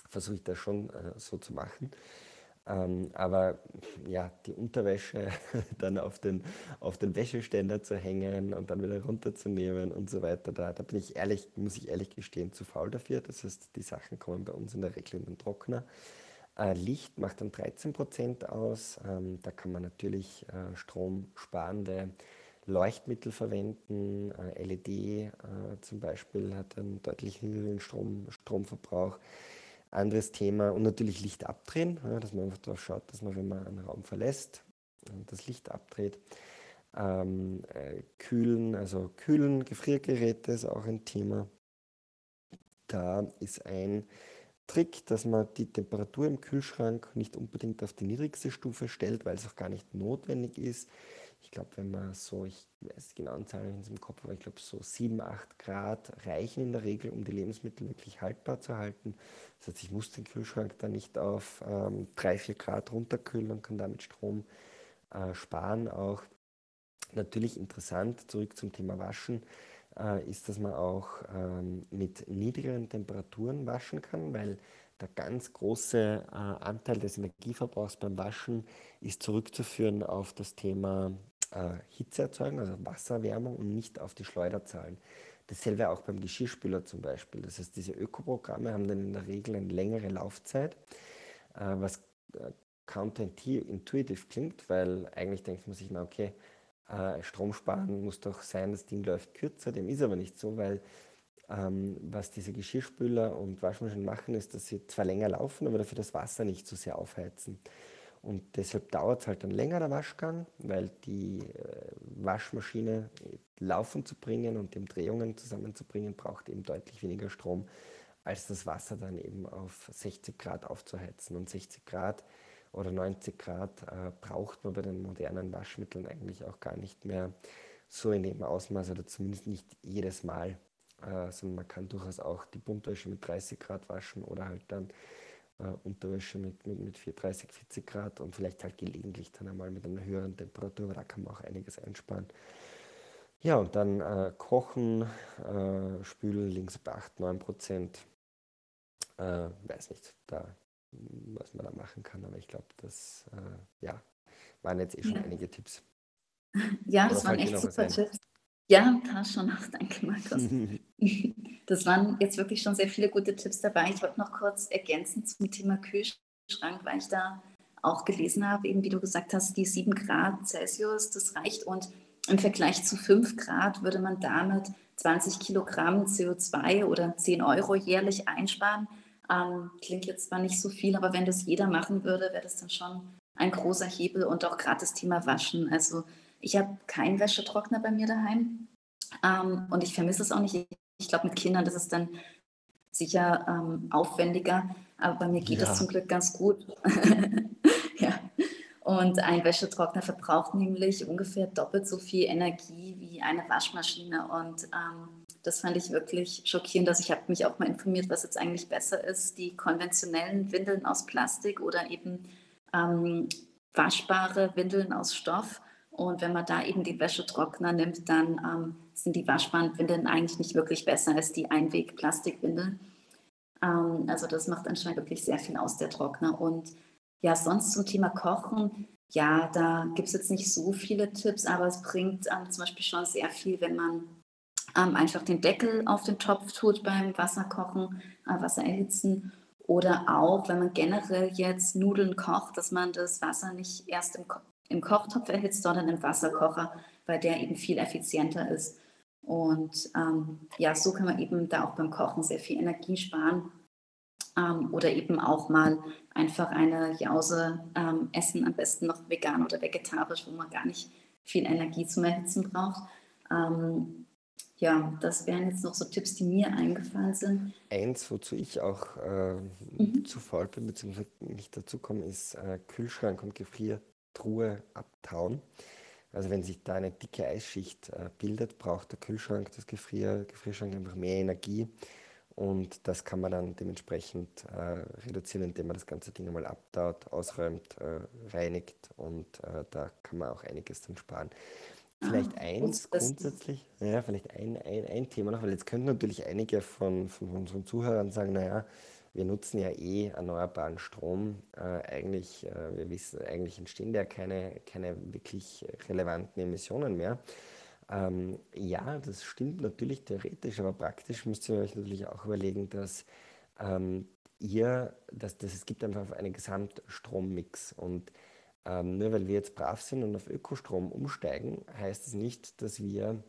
Speaker 1: versuche ich das schon äh, so zu machen. Ähm, aber ja, die Unterwäsche dann auf den, auf den Wäscheständer zu hängen und dann wieder runterzunehmen und so weiter, da, da bin ich ehrlich, muss ich ehrlich gestehen, zu faul dafür. Das heißt, die Sachen kommen bei uns in der Regel in den Trockner. Äh, Licht macht dann 13 Prozent aus. Ähm, da kann man natürlich äh, stromsparende Leuchtmittel verwenden. Äh, LED äh, zum Beispiel hat einen deutlich höheren Strom, Stromverbrauch. Anderes Thema und natürlich Licht abdrehen, ja, dass man einfach darauf schaut, dass man, wenn man einen Raum verlässt, das Licht abdreht. Ähm, äh, kühlen, also kühlen Gefriergeräte ist auch ein Thema. Da ist ein Trick, dass man die Temperatur im Kühlschrank nicht unbedingt auf die niedrigste Stufe stellt, weil es auch gar nicht notwendig ist. Ich glaube, wenn man so, ich weiß die genauen Zahlen in im Kopf, aber ich glaube, so 7, 8 Grad reichen in der Regel, um die Lebensmittel wirklich haltbar zu halten. Das heißt, ich muss den Kühlschrank dann nicht auf ähm, 3, 4 Grad runterkühlen und kann damit Strom äh, sparen. Auch natürlich interessant, zurück zum Thema Waschen, äh, ist, dass man auch ähm, mit niedrigeren Temperaturen waschen kann, weil der ganz große äh, Anteil des Energieverbrauchs beim Waschen ist zurückzuführen auf das Thema äh, Hitze erzeugen, also Wasserwärmung und nicht auf die Schleuderzahlen. Dasselbe auch beim Geschirrspüler zum Beispiel. Das heißt, diese Ökoprogramme haben dann in der Regel eine längere Laufzeit, äh, was äh, counterintuitive klingt, weil eigentlich denkt man sich mal, okay, äh, Strom sparen muss doch sein, das Ding läuft kürzer. Dem ist aber nicht so, weil ähm, was diese Geschirrspüler und Waschmaschinen machen, ist, dass sie zwar länger laufen, aber dafür das Wasser nicht so sehr aufheizen. Und deshalb dauert es halt dann länger der Waschgang, weil die äh, Waschmaschine laufen zu bringen und dem Drehungen zusammenzubringen, braucht eben deutlich weniger Strom, als das Wasser dann eben auf 60 Grad aufzuheizen. Und 60 Grad oder 90 Grad äh, braucht man bei den modernen Waschmitteln eigentlich auch gar nicht mehr so in dem Ausmaß oder zumindest nicht jedes Mal. Äh, sondern man kann durchaus auch die Buntwäsche mit 30 Grad waschen oder halt dann Unterwäsche mit, mit, mit 30, 40 Grad und vielleicht halt gelegentlich dann einmal mit einer höheren Temperatur, aber da kann man auch einiges einsparen. Ja, und dann äh, kochen, äh, spülen links bei 8, 9 Prozent. Äh, weiß nicht, da, was man da machen kann, aber ich glaube, das äh, ja, waren jetzt eh schon ja. einige Tipps.
Speaker 3: Ja, das waren echt super Tipps. Ja, da schon noch. Danke, Markus. Das waren jetzt wirklich schon sehr viele gute Tipps dabei. Ich wollte noch kurz ergänzen zum Thema Kühlschrank, weil ich da auch gelesen habe, eben wie du gesagt hast, die 7 Grad Celsius, das reicht. Und im Vergleich zu 5 Grad würde man damit 20 Kilogramm CO2 oder 10 Euro jährlich einsparen. Ähm, klingt jetzt zwar nicht so viel, aber wenn das jeder machen würde, wäre das dann schon ein großer Hebel und auch gerade das Thema Waschen. Also ich habe keinen Wäschetrockner bei mir daheim ähm, und ich vermisse es auch nicht. Ich glaube, mit Kindern das ist dann sicher ähm, aufwendiger, aber bei mir geht es ja. zum Glück ganz gut. ja. Und ein Wäschetrockner verbraucht nämlich ungefähr doppelt so viel Energie wie eine Waschmaschine. Und ähm, das fand ich wirklich schockierend. Dass ich habe mich auch mal informiert, was jetzt eigentlich besser ist, die konventionellen Windeln aus Plastik oder eben ähm, waschbare Windeln aus Stoff. Und wenn man da eben die Wäschetrockner nimmt, dann ähm, sind die Waschbandwindeln eigentlich nicht wirklich besser als die Einweg-Plastikwindeln. Ähm, also das macht anscheinend wirklich sehr viel aus, der Trockner. Und ja, sonst zum Thema Kochen, ja, da gibt es jetzt nicht so viele Tipps, aber es bringt ähm, zum Beispiel schon sehr viel, wenn man ähm, einfach den Deckel auf den Topf tut beim Wasserkochen, äh, Wasser erhitzen Oder auch, wenn man generell jetzt Nudeln kocht, dass man das Wasser nicht erst im, im Kochtopf erhitzt, sondern im Wasserkocher, weil der eben viel effizienter ist. Und ähm, ja, so kann man eben da auch beim Kochen sehr viel Energie sparen. Ähm, oder eben auch mal einfach eine Jause ähm, essen, am besten noch vegan oder vegetarisch, wo man gar nicht viel Energie zum Erhitzen braucht. Ähm, ja, das wären jetzt noch so Tipps, die mir eingefallen sind.
Speaker 1: Eins, wozu ich auch äh, mhm. zu faul bin, beziehungsweise nicht dazu komme, ist äh, Kühlschrank und Gefriertruhe abtauen. Also wenn sich da eine dicke Eisschicht äh, bildet, braucht der Kühlschrank, das Gefrier, Gefrierschrank einfach mehr Energie. Und das kann man dann dementsprechend äh, reduzieren, indem man das ganze Ding einmal abtaut, ausräumt, äh, reinigt und äh, da kann man auch einiges dann sparen. Vielleicht ah, eins grundsätzlich, ja, vielleicht ein, ein, ein Thema noch, weil jetzt könnten natürlich einige von, von unseren Zuhörern sagen, naja, wir nutzen ja eh erneuerbaren Strom. Äh, eigentlich, äh, wir wissen, eigentlich entstehen ja keine, keine wirklich relevanten Emissionen mehr. Ähm, ja, das stimmt natürlich theoretisch, aber praktisch müsst ihr euch natürlich auch überlegen, dass ähm, ihr, dass, dass es gibt einfach einen Gesamtstrommix und ähm, nur weil wir jetzt brav sind und auf Ökostrom umsteigen, heißt es nicht, dass wir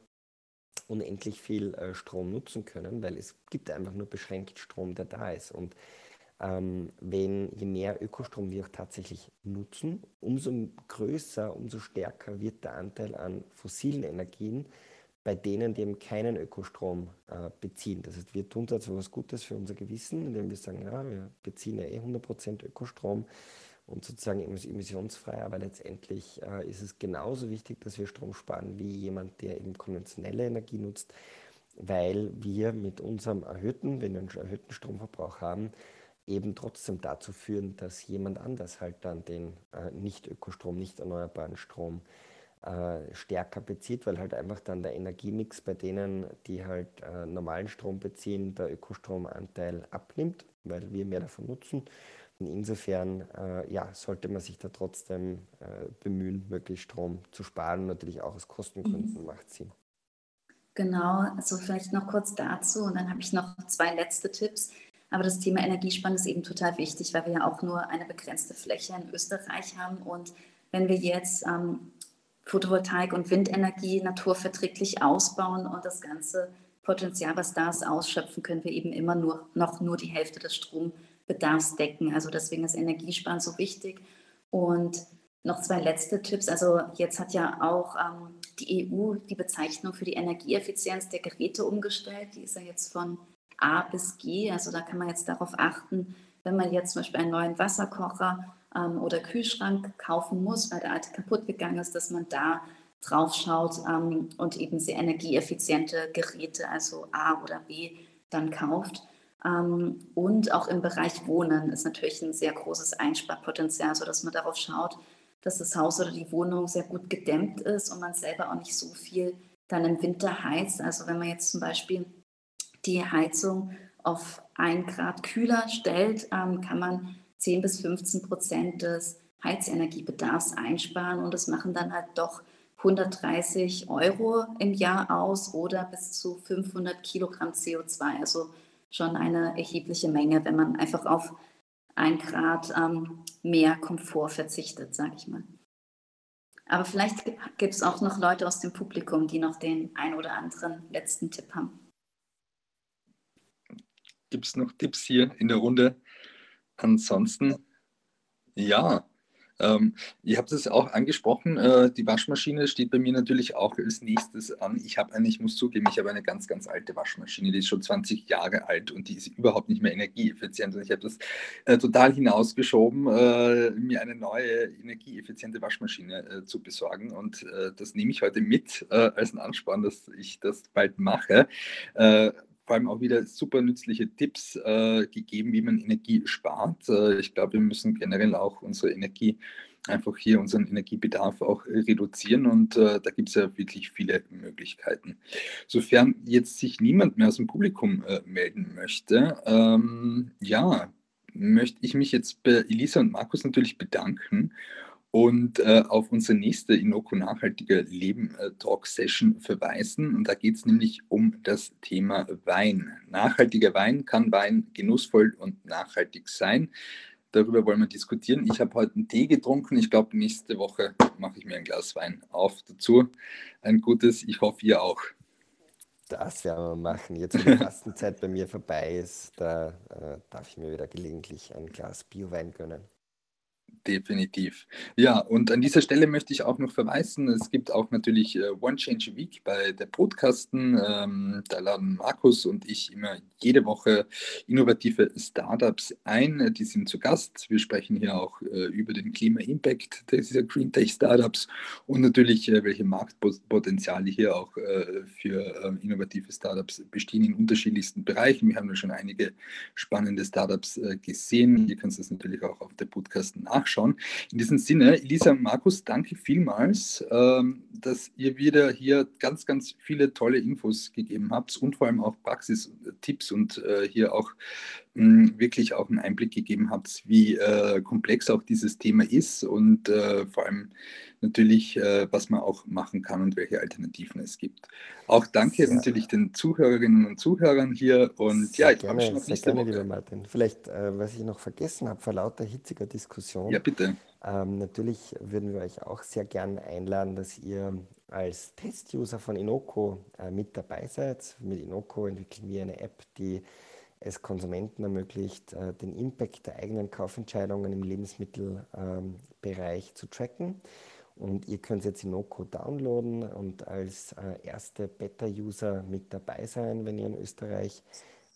Speaker 1: unendlich viel äh, Strom nutzen können, weil es gibt einfach nur beschränkt Strom, der da ist. Und ähm, wenn je mehr Ökostrom wir auch tatsächlich nutzen, umso größer, umso stärker wird der Anteil an fossilen Energien bei denen, die eben keinen Ökostrom äh, beziehen. Das heißt, wir tun da zwar was Gutes für unser Gewissen, indem wir sagen, ja, wir beziehen ja eh 100% Ökostrom und sozusagen emissionsfrei, aber letztendlich äh, ist es genauso wichtig, dass wir Strom sparen wie jemand, der eben konventionelle Energie nutzt, weil wir mit unserem erhöhten, wenn wir einen erhöhten Stromverbrauch haben, eben trotzdem dazu führen, dass jemand anders halt dann den äh, nicht-Ökostrom, nicht erneuerbaren Strom äh, stärker bezieht, weil halt einfach dann der Energiemix bei denen, die halt äh, normalen Strom beziehen, der Ökostromanteil abnimmt, weil wir mehr davon nutzen. Und insofern äh, ja, sollte man sich da trotzdem äh, bemühen, möglichst Strom zu sparen. Natürlich auch aus Kostengründen mhm. macht Sinn.
Speaker 3: Genau, also vielleicht noch kurz dazu und dann habe ich noch zwei letzte Tipps. Aber das Thema Energiesparen ist eben total wichtig, weil wir ja auch nur eine begrenzte Fläche in Österreich haben. Und wenn wir jetzt ähm, Photovoltaik und Windenergie naturverträglich ausbauen und das ganze Potenzial, was da ist, ausschöpfen, können wir eben immer nur noch nur die Hälfte des Strombedarfs decken. Also deswegen ist Energiesparen so wichtig. Und noch zwei letzte Tipps. Also jetzt hat ja auch ähm, die EU die Bezeichnung für die Energieeffizienz der Geräte umgestellt. Die ist ja jetzt von A bis G. Also da kann man jetzt darauf achten, wenn man jetzt zum Beispiel einen neuen Wasserkocher ähm, oder Kühlschrank kaufen muss, weil der alte kaputt gegangen ist, dass man da drauf schaut ähm, und eben sehr energieeffiziente Geräte, also A oder B, dann kauft. Ähm, und auch im Bereich Wohnen ist natürlich ein sehr großes Einsparpotenzial, sodass man darauf schaut, dass das Haus oder die Wohnung sehr gut gedämmt ist und man selber auch nicht so viel dann im Winter heizt. Also wenn man jetzt zum Beispiel die Heizung auf ein Grad kühler stellt, ähm, kann man 10 bis 15 Prozent des Heizenergiebedarfs einsparen und das machen dann halt doch 130 Euro im Jahr aus oder bis zu 500 Kilogramm CO2. Also schon eine erhebliche Menge, wenn man einfach auf ein Grad ähm, mehr Komfort verzichtet, sage ich mal. Aber vielleicht gibt es auch noch Leute aus dem Publikum, die noch den ein oder anderen letzten Tipp haben.
Speaker 2: Gibt es noch Tipps hier in der Runde? Ansonsten, ja, ähm, ihr habt es auch angesprochen, äh, die Waschmaschine steht bei mir natürlich auch als nächstes an. Ich habe eine, ich muss zugeben, ich habe eine ganz, ganz alte Waschmaschine, die ist schon 20 Jahre alt und die ist überhaupt nicht mehr energieeffizient. Und ich habe das äh, total hinausgeschoben, äh, mir eine neue energieeffiziente Waschmaschine äh, zu besorgen. Und äh, das nehme ich heute mit äh, als ein Ansporn, dass ich das bald mache vor allem auch wieder super nützliche Tipps äh, gegeben, wie man Energie spart. Äh, ich glaube, wir müssen generell auch unsere Energie einfach hier unseren Energiebedarf auch reduzieren und äh, da gibt es ja wirklich viele Möglichkeiten. Sofern jetzt sich niemand mehr aus dem Publikum äh, melden möchte, ähm, ja, möchte ich mich jetzt bei Elisa und Markus natürlich bedanken und äh, auf unsere nächste Inoko Nachhaltige Leben äh, Talk Session verweisen. Und da geht es nämlich um das Thema Wein. Nachhaltiger Wein kann Wein genussvoll und nachhaltig sein. Darüber wollen wir diskutieren. Ich habe heute einen Tee getrunken. Ich glaube, nächste Woche mache ich mir ein Glas Wein auf dazu. Ein gutes. Ich hoffe, ihr auch.
Speaker 1: Das werden wir machen. Jetzt, wo die Fastenzeit bei mir vorbei ist, da äh, darf ich mir wieder gelegentlich ein Glas Biowein gönnen.
Speaker 2: Definitiv. Ja, und an dieser Stelle möchte ich auch noch verweisen, es gibt auch natürlich äh, One Change Week bei der Podcasten. Ähm, da laden Markus und ich immer jede Woche innovative Startups ein. Die sind zu Gast. Wir sprechen hier auch äh, über den Klima-Impact dieser Green Tech Startups und natürlich, äh, welche Marktpotenziale hier auch äh, für ähm, innovative Startups bestehen in unterschiedlichsten Bereichen. Wir haben ja schon einige spannende Startups äh, gesehen. Ihr könnt das natürlich auch auf der Podcasten nachschauen nachschauen. In diesem Sinne, Elisa Markus, danke vielmals, ähm, dass ihr wieder hier ganz, ganz viele tolle Infos gegeben habt und vor allem auch Praxistipps und äh, hier auch mh, wirklich auch einen Einblick gegeben habt, wie äh, komplex auch dieses Thema ist und äh, vor allem natürlich, äh, was man auch machen kann und welche Alternativen es gibt. Auch danke sehr. natürlich den Zuhörerinnen und Zuhörern hier und
Speaker 1: sehr ja, ich mich schon auf nächste gerne, Woche. Lieber Martin. Vielleicht, äh, was ich noch vergessen habe, vor lauter hitziger Diskussion.
Speaker 2: Ja, bitte.
Speaker 1: Ähm, natürlich würden wir euch auch sehr gerne einladen, dass ihr als Test-User von Inoko äh, mit dabei seid. Mit Inoko entwickeln wir eine App, die es Konsumenten ermöglicht, äh, den Impact der eigenen Kaufentscheidungen im Lebensmittelbereich ähm, zu tracken. Und ihr könnt jetzt Inoko downloaden und als äh, erste Beta-User mit dabei sein, wenn ihr in Österreich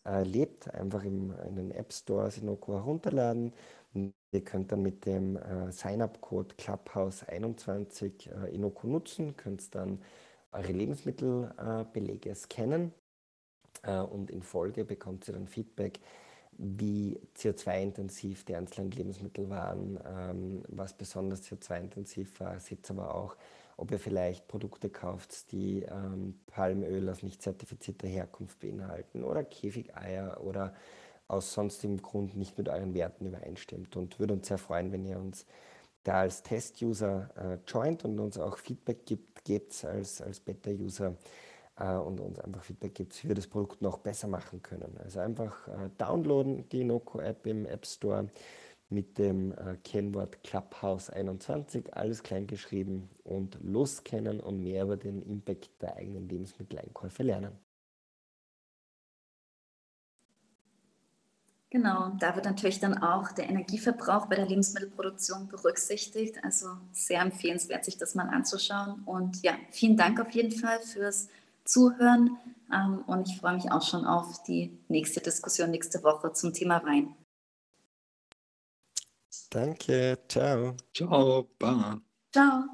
Speaker 1: äh, lebt. Einfach in den App Stores Inoko herunterladen. Und ihr könnt dann mit dem Sign-up-Code Clubhouse21 äh, Inoko nutzen, könnt dann eure Lebensmittelbelege scannen und in Folge bekommt ihr dann Feedback, wie CO2-intensiv die einzelnen Lebensmittel waren, ähm, was besonders CO2-intensiv war. Seht aber auch, ob ihr vielleicht Produkte kauft, die ähm, Palmöl aus nicht zertifizierter Herkunft beinhalten oder Käfigeier oder aus sonstigem Grund nicht mit euren Werten übereinstimmt. Und würde uns sehr freuen, wenn ihr uns da als Test-User äh, joint und uns auch Feedback gibt, gebt als, als Beta-User äh, und uns einfach Feedback gibt, wie wir das Produkt noch besser machen können. Also einfach äh, downloaden die Noco-App im App Store mit dem äh, Kennwort Clubhouse21, alles klein geschrieben und loskennen und mehr über den Impact der eigenen Lebensmitteleinkäufe lernen.
Speaker 3: Genau, da wird natürlich dann auch der Energieverbrauch bei der Lebensmittelproduktion berücksichtigt. Also sehr empfehlenswert, sich das mal anzuschauen. Und ja, vielen Dank auf jeden Fall fürs Zuhören. Ähm, und ich freue mich auch schon auf die nächste Diskussion nächste Woche zum Thema Wein.
Speaker 1: Danke, ciao.
Speaker 2: Ciao, Bye.
Speaker 3: Ciao.